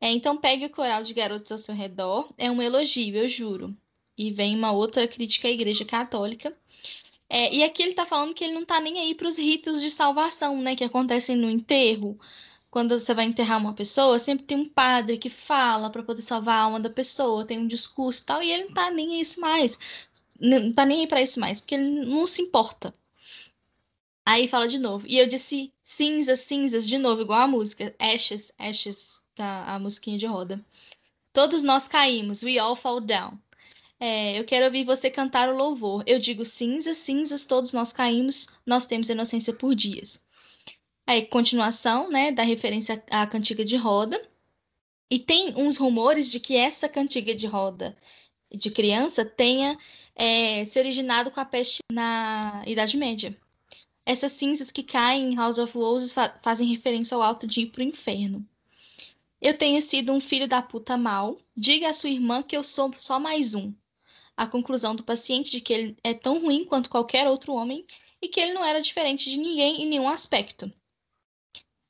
É, então pegue o coral de garotos ao seu redor. É um elogio, eu juro. E vem uma outra crítica à Igreja Católica. É, e aqui ele tá falando que ele não tá nem aí para os ritos de salvação, né? Que acontecem no enterro. Quando você vai enterrar uma pessoa, sempre tem um padre que fala para poder salvar a alma da pessoa, tem um discurso e tal, e ele não tá nem a isso mais não tá nem aí pra isso mais, porque ele não se importa. Aí fala de novo. E eu disse cinzas, cinzas, de novo, igual a música. Ashes, ashes, tá, a musiquinha de roda. Todos nós caímos, we all fall down. É, eu quero ouvir você cantar o louvor. Eu digo cinzas, cinzas, todos nós caímos, nós temos inocência por dias. Aí, continuação, né, da referência à cantiga de roda. E tem uns rumores de que essa cantiga de roda de criança tenha é, se originado com a peste na Idade Média. Essas cinzas que caem em House of Wolves fa fazem referência ao alto de ir para o inferno. Eu tenho sido um filho da puta mal. Diga à sua irmã que eu sou só mais um. A conclusão do paciente de que ele é tão ruim quanto qualquer outro homem e que ele não era diferente de ninguém em nenhum aspecto.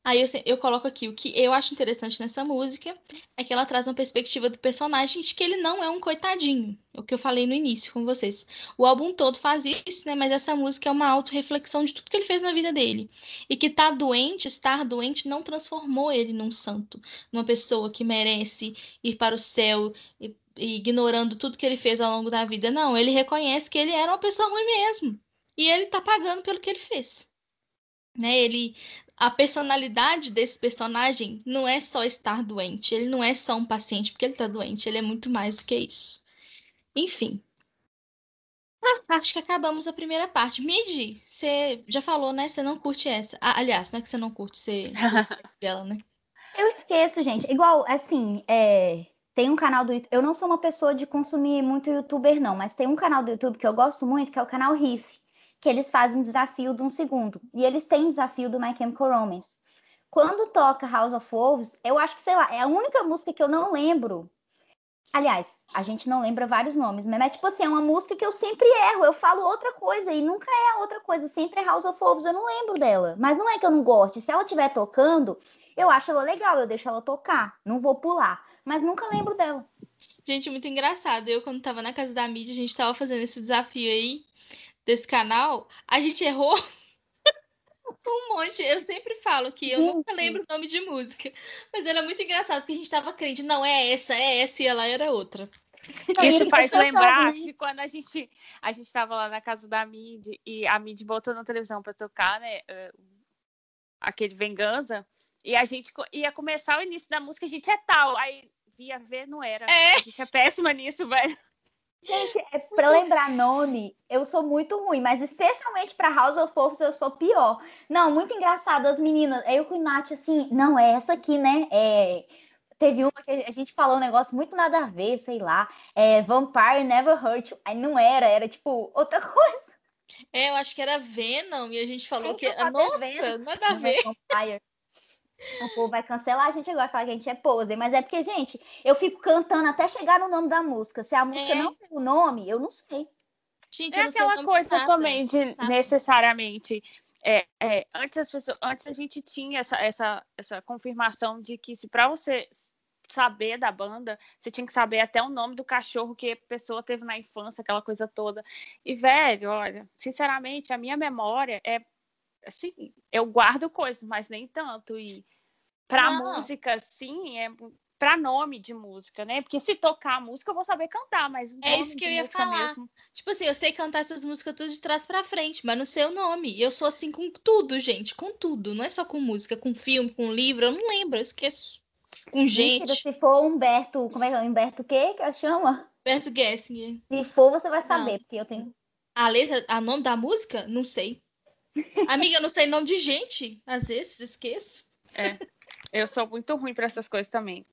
Aí eu, eu coloco aqui o que eu acho interessante nessa música é que ela traz uma perspectiva do personagem de que ele não é um coitadinho. O que eu falei no início com vocês. O álbum todo faz isso, né? Mas essa música é uma autorreflexão de tudo que ele fez na vida dele. E que tá doente, estar doente, não transformou ele num santo, numa pessoa que merece ir para o céu e, e ignorando tudo que ele fez ao longo da vida. Não, ele reconhece que ele era uma pessoa ruim mesmo. E ele tá pagando pelo que ele fez. Né, ele a personalidade desse personagem não é só estar doente, ele não é só um paciente porque ele tá doente, ele é muito mais do que isso. Enfim. Ah, acho que acabamos a primeira parte. Midi, você já falou, né? Você não curte essa. Ah, aliás, não é que você não curte, você, dela, né? Eu esqueço, gente. Igual, assim, é... tem um canal do YouTube. Eu não sou uma pessoa de consumir muito youtuber, não, mas tem um canal do YouTube que eu gosto muito, que é o canal Riff que eles fazem desafio de um segundo. E eles têm desafio do My Chemical Romance. Quando toca House of Wolves, eu acho que, sei lá, é a única música que eu não lembro. Aliás, a gente não lembra vários nomes, mas é tipo assim, é uma música que eu sempre erro. Eu falo outra coisa e nunca é a outra coisa. Sempre é House of Wolves, eu não lembro dela. Mas não é que eu não goste. Se ela estiver tocando, eu acho ela legal, eu deixo ela tocar. Não vou pular. Mas nunca lembro dela. Gente, muito engraçado. Eu, quando tava na casa da mídia, a gente tava fazendo esse desafio aí desse canal, a gente errou um monte. Eu sempre falo que eu Gente. nunca lembro o nome de música. Mas era muito engraçado, porque a gente tava crente, não, é essa, é essa, e ela era outra. Isso faz lembrar né? que quando a gente a gente estava lá na casa da Mid e a Mid botou na televisão para tocar, né, uh, aquele Venganza, e a gente ia começar o início da música, a gente é tal, aí via ver, não era. É. A gente é péssima nisso, velho. Gente, é, para lembrar nome, eu sou muito ruim, mas especialmente para House of Wolves eu sou pior. Não, muito engraçado, as meninas, eu com o Nath, assim, não, é essa aqui, né? É, teve uma que a gente falou um negócio muito nada a ver, sei lá, é Vampire Never Hurt Aí não era, era tipo outra coisa. É, eu acho que era Venom e a gente falou que, nossa, Venom. nada a ver. Vampire. O povo vai cancelar a gente agora, falar que a gente é pose. Mas é porque, gente, eu fico cantando até chegar no nome da música. Se a música é. não tem o nome, eu não sei. Gente, é aquela coisa também de necessariamente. É, é, antes, as pessoas, antes a gente tinha essa, essa, essa confirmação de que se para você saber da banda, você tinha que saber até o nome do cachorro que a pessoa teve na infância, aquela coisa toda. E, velho, olha, sinceramente, a minha memória é assim, eu guardo coisas, mas nem tanto. E Pra não. música, sim, é para nome de música, né? Porque se tocar a música, eu vou saber cantar, mas. É isso que eu ia falar. Mesmo... Tipo assim, eu sei cantar essas músicas tudo de trás para frente, mas não sei o nome. E eu sou assim com tudo, gente, com tudo. Não é só com música, com filme, com livro, eu não lembro, eu esqueço. Com gente. Mentira, se for Humberto, como é que é? Humberto o quê que chama? Humberto Gessinger. Se for, você vai saber, não. porque eu tenho. A letra, a nome da música? Não sei. Amiga, eu não sei nome de gente. Às vezes esqueço. É. Eu sou muito ruim para essas coisas também.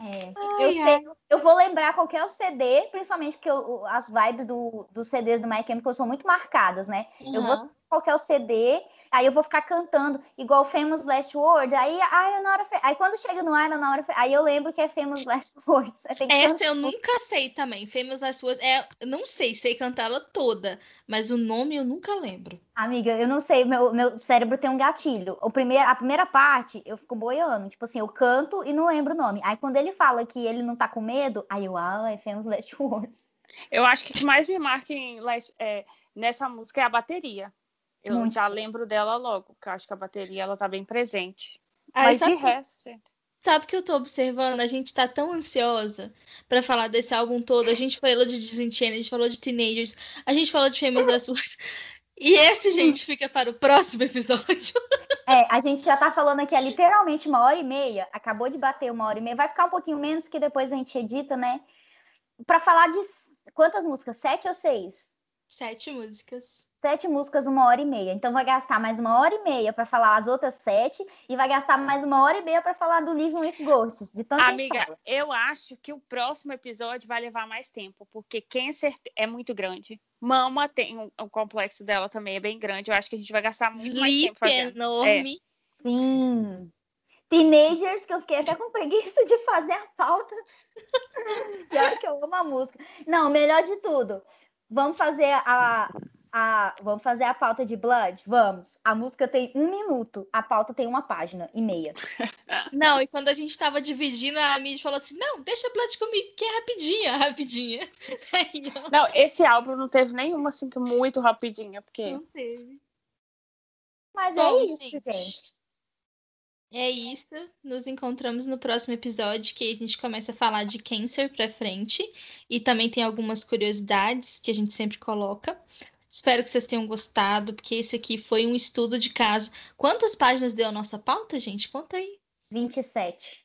É. Ai, eu, sei, eu vou lembrar qual é o CD, principalmente porque eu, as vibes do, dos CDs do My Chemical são muito marcadas, né? Uhum. Eu vou qual é o CD Aí eu vou ficar cantando igual Famous Last Words. Aí, ai, eu not Aí quando chega no I don't know Aí eu lembro que é Famous Last Words. Essa eu nunca sei também. Famous Last Words. É, não sei, sei cantar ela toda. Mas o nome eu nunca lembro. Amiga, eu não sei. Meu, meu cérebro tem um gatilho. O primeiro, a primeira parte, eu fico boiando. Tipo assim, eu canto e não lembro o nome. Aí quando ele fala que ele não tá com medo, aí eu, ah, é Famous Last Words. Eu acho que o que mais me marca em, é, nessa música é a bateria. Eu Muito já lembro dela logo, porque eu acho que a bateria ela tá bem presente. Ah, Mas de resto, gente. Sabe que eu tô observando? A gente tá tão ansiosa para falar desse álbum todo. A gente falou de Disenchanted, a gente falou de Teenagers, a gente falou de Famous das Suas. E esse, gente, fica para o próximo episódio. É, a gente já tá falando aqui há literalmente uma hora e meia. Acabou de bater uma hora e meia. Vai ficar um pouquinho menos que depois a gente edita, né? Para falar de quantas músicas? Sete ou seis? Sete músicas sete músicas, uma hora e meia. Então vai gastar mais uma hora e meia para falar as outras sete e vai gastar mais uma hora e meia para falar do Living with Ghosts. De tanta Amiga, eu acho que o próximo episódio vai levar mais tempo, porque Cancer é muito grande. Mama tem um, o complexo dela também é bem grande. Eu acho que a gente vai gastar muito Sleep mais tempo fazendo. enorme. É. Sim. Teenagers, que eu fiquei até com preguiça de fazer a pauta. Pior que eu amo a música. Não, melhor de tudo. Vamos fazer a, a, vamos fazer a pauta de Blood? Vamos. A música tem um minuto, a pauta tem uma página e meia. Não, e quando a gente tava dividindo, a Mid falou assim: não, deixa Blood comigo, que é rapidinha, rapidinha. não, esse álbum não teve nenhuma assim que muito rapidinha, porque. Não teve. Mas é Bom, é isso, gente. gente. É isso. Nos encontramos no próximo episódio, que a gente começa a falar de câncer pra frente. E também tem algumas curiosidades que a gente sempre coloca. Espero que vocês tenham gostado, porque esse aqui foi um estudo de caso. Quantas páginas deu a nossa pauta, gente? Conta aí. 27.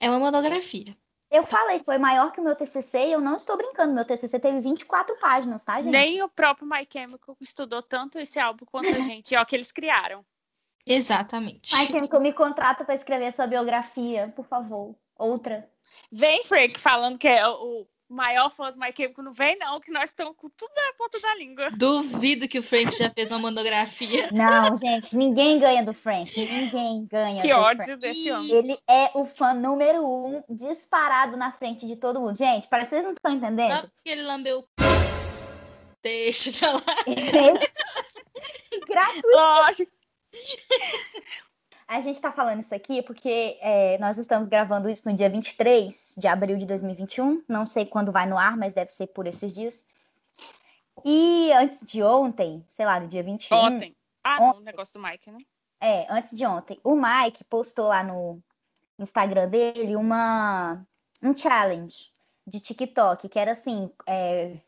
É uma monografia. Eu falei, foi maior que o meu TCC e eu não estou brincando. Meu TCC teve 24 páginas, tá, gente? Nem o próprio My Chemical estudou tanto esse álbum quanto a gente. ó, que eles criaram. Exatamente. My Chemical me contrata para escrever a sua biografia, por favor. Outra. Vem, Frank, falando que é o maior fã do My Chemical não vem, não, que nós estamos com tudo na ponta da língua. Duvido que o Frank já fez uma monografia. Não, gente, ninguém ganha do Frank. Ninguém ganha. Que ódio Frank. desse homem. Ele é o fã número um, disparado na frente de todo mundo. Gente, parece que vocês não estão entendendo. Só porque ele lambeu o. Deixa pra lá. Gratuito. Lógico. A gente está falando isso aqui porque é, nós estamos gravando isso no dia 23 de abril de 2021. Não sei quando vai no ar, mas deve ser por esses dias. E antes de ontem, sei lá, no dia 21. Ontem. Ah, ontem, não, o negócio do Mike, né? É, antes de ontem. O Mike postou lá no Instagram dele uma, um challenge de TikTok, que era assim: é,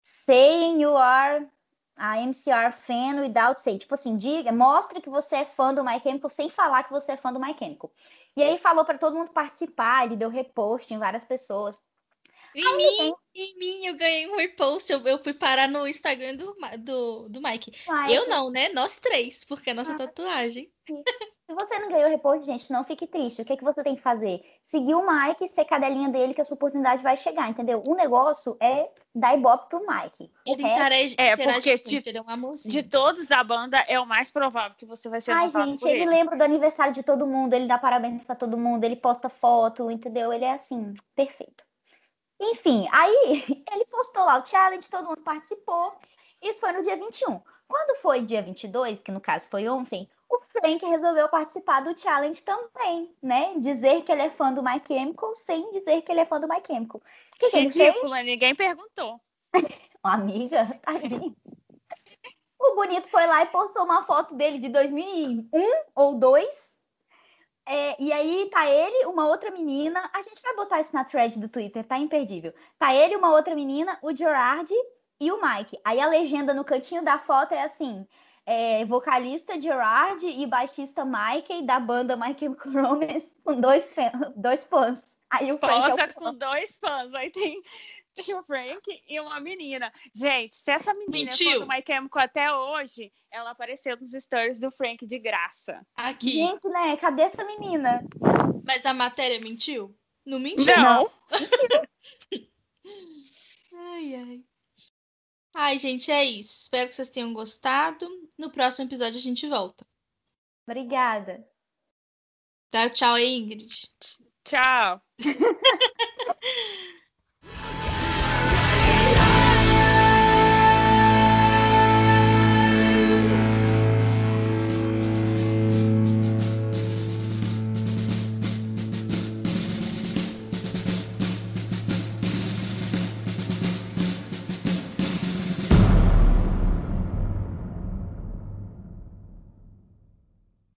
saying you are a MCR fan without say. Tipo assim, diga, mostre que você é fã do My Chemical sem falar que você é fã do My Chemical. E aí falou para todo mundo participar, ele deu repost em várias pessoas. Em aí, mim, em mim, eu ganhei um repost, eu, eu fui parar no Instagram do, do, do Mike. Eu não, né? Nós três, porque é nossa ah, tatuagem. Se você não ganhou o repost, gente, não fique triste. O que, é que você tem que fazer? Seguir o Mike, ser cadelinha dele, que a sua oportunidade vai chegar, entendeu? O negócio é dar ibope pro Mike. Ele interage, é, porque de, ele é um de todos da banda, é o mais provável que você vai ser Ai, gente, ele, ele lembra do aniversário de todo mundo, ele dá parabéns pra todo mundo, ele posta foto, entendeu? Ele é assim, perfeito. Enfim, aí ele postou lá o challenge, todo mundo participou. Isso foi no dia 21. Quando foi dia 22, que no caso foi ontem, o Frank resolveu participar do challenge também, né? Dizer que ele é fã do My Chemical sem dizer que ele é fã do My Chemical. O que, que ele fez? ninguém perguntou. amiga, tadinho. o Bonito foi lá e postou uma foto dele de 2001 ou 2, É, e aí tá ele, uma outra menina. A gente vai botar isso na thread do Twitter, tá imperdível. Tá ele, uma outra menina, o Gerard e o Mike. Aí a legenda no cantinho da foto é assim: é, vocalista Gerard e baixista Mike da banda My Chemical Romance com dois, dois fãs. Aí o Frank Posa é o... com dois fãs. Aí tem tem o Frank e uma menina. Gente, se essa menina Mentiu. for do My Chemical até hoje, ela apareceu nos stories do Frank de graça. Aqui. Gente, né? Cadê essa menina? Mas a matéria mentiu? Não mentiu? Não. Mentiu. ai, ai. Ai, gente, é isso. Espero que vocês tenham gostado. No próximo episódio a gente volta. Obrigada. Dá tchau aí, Ingrid. Tchau.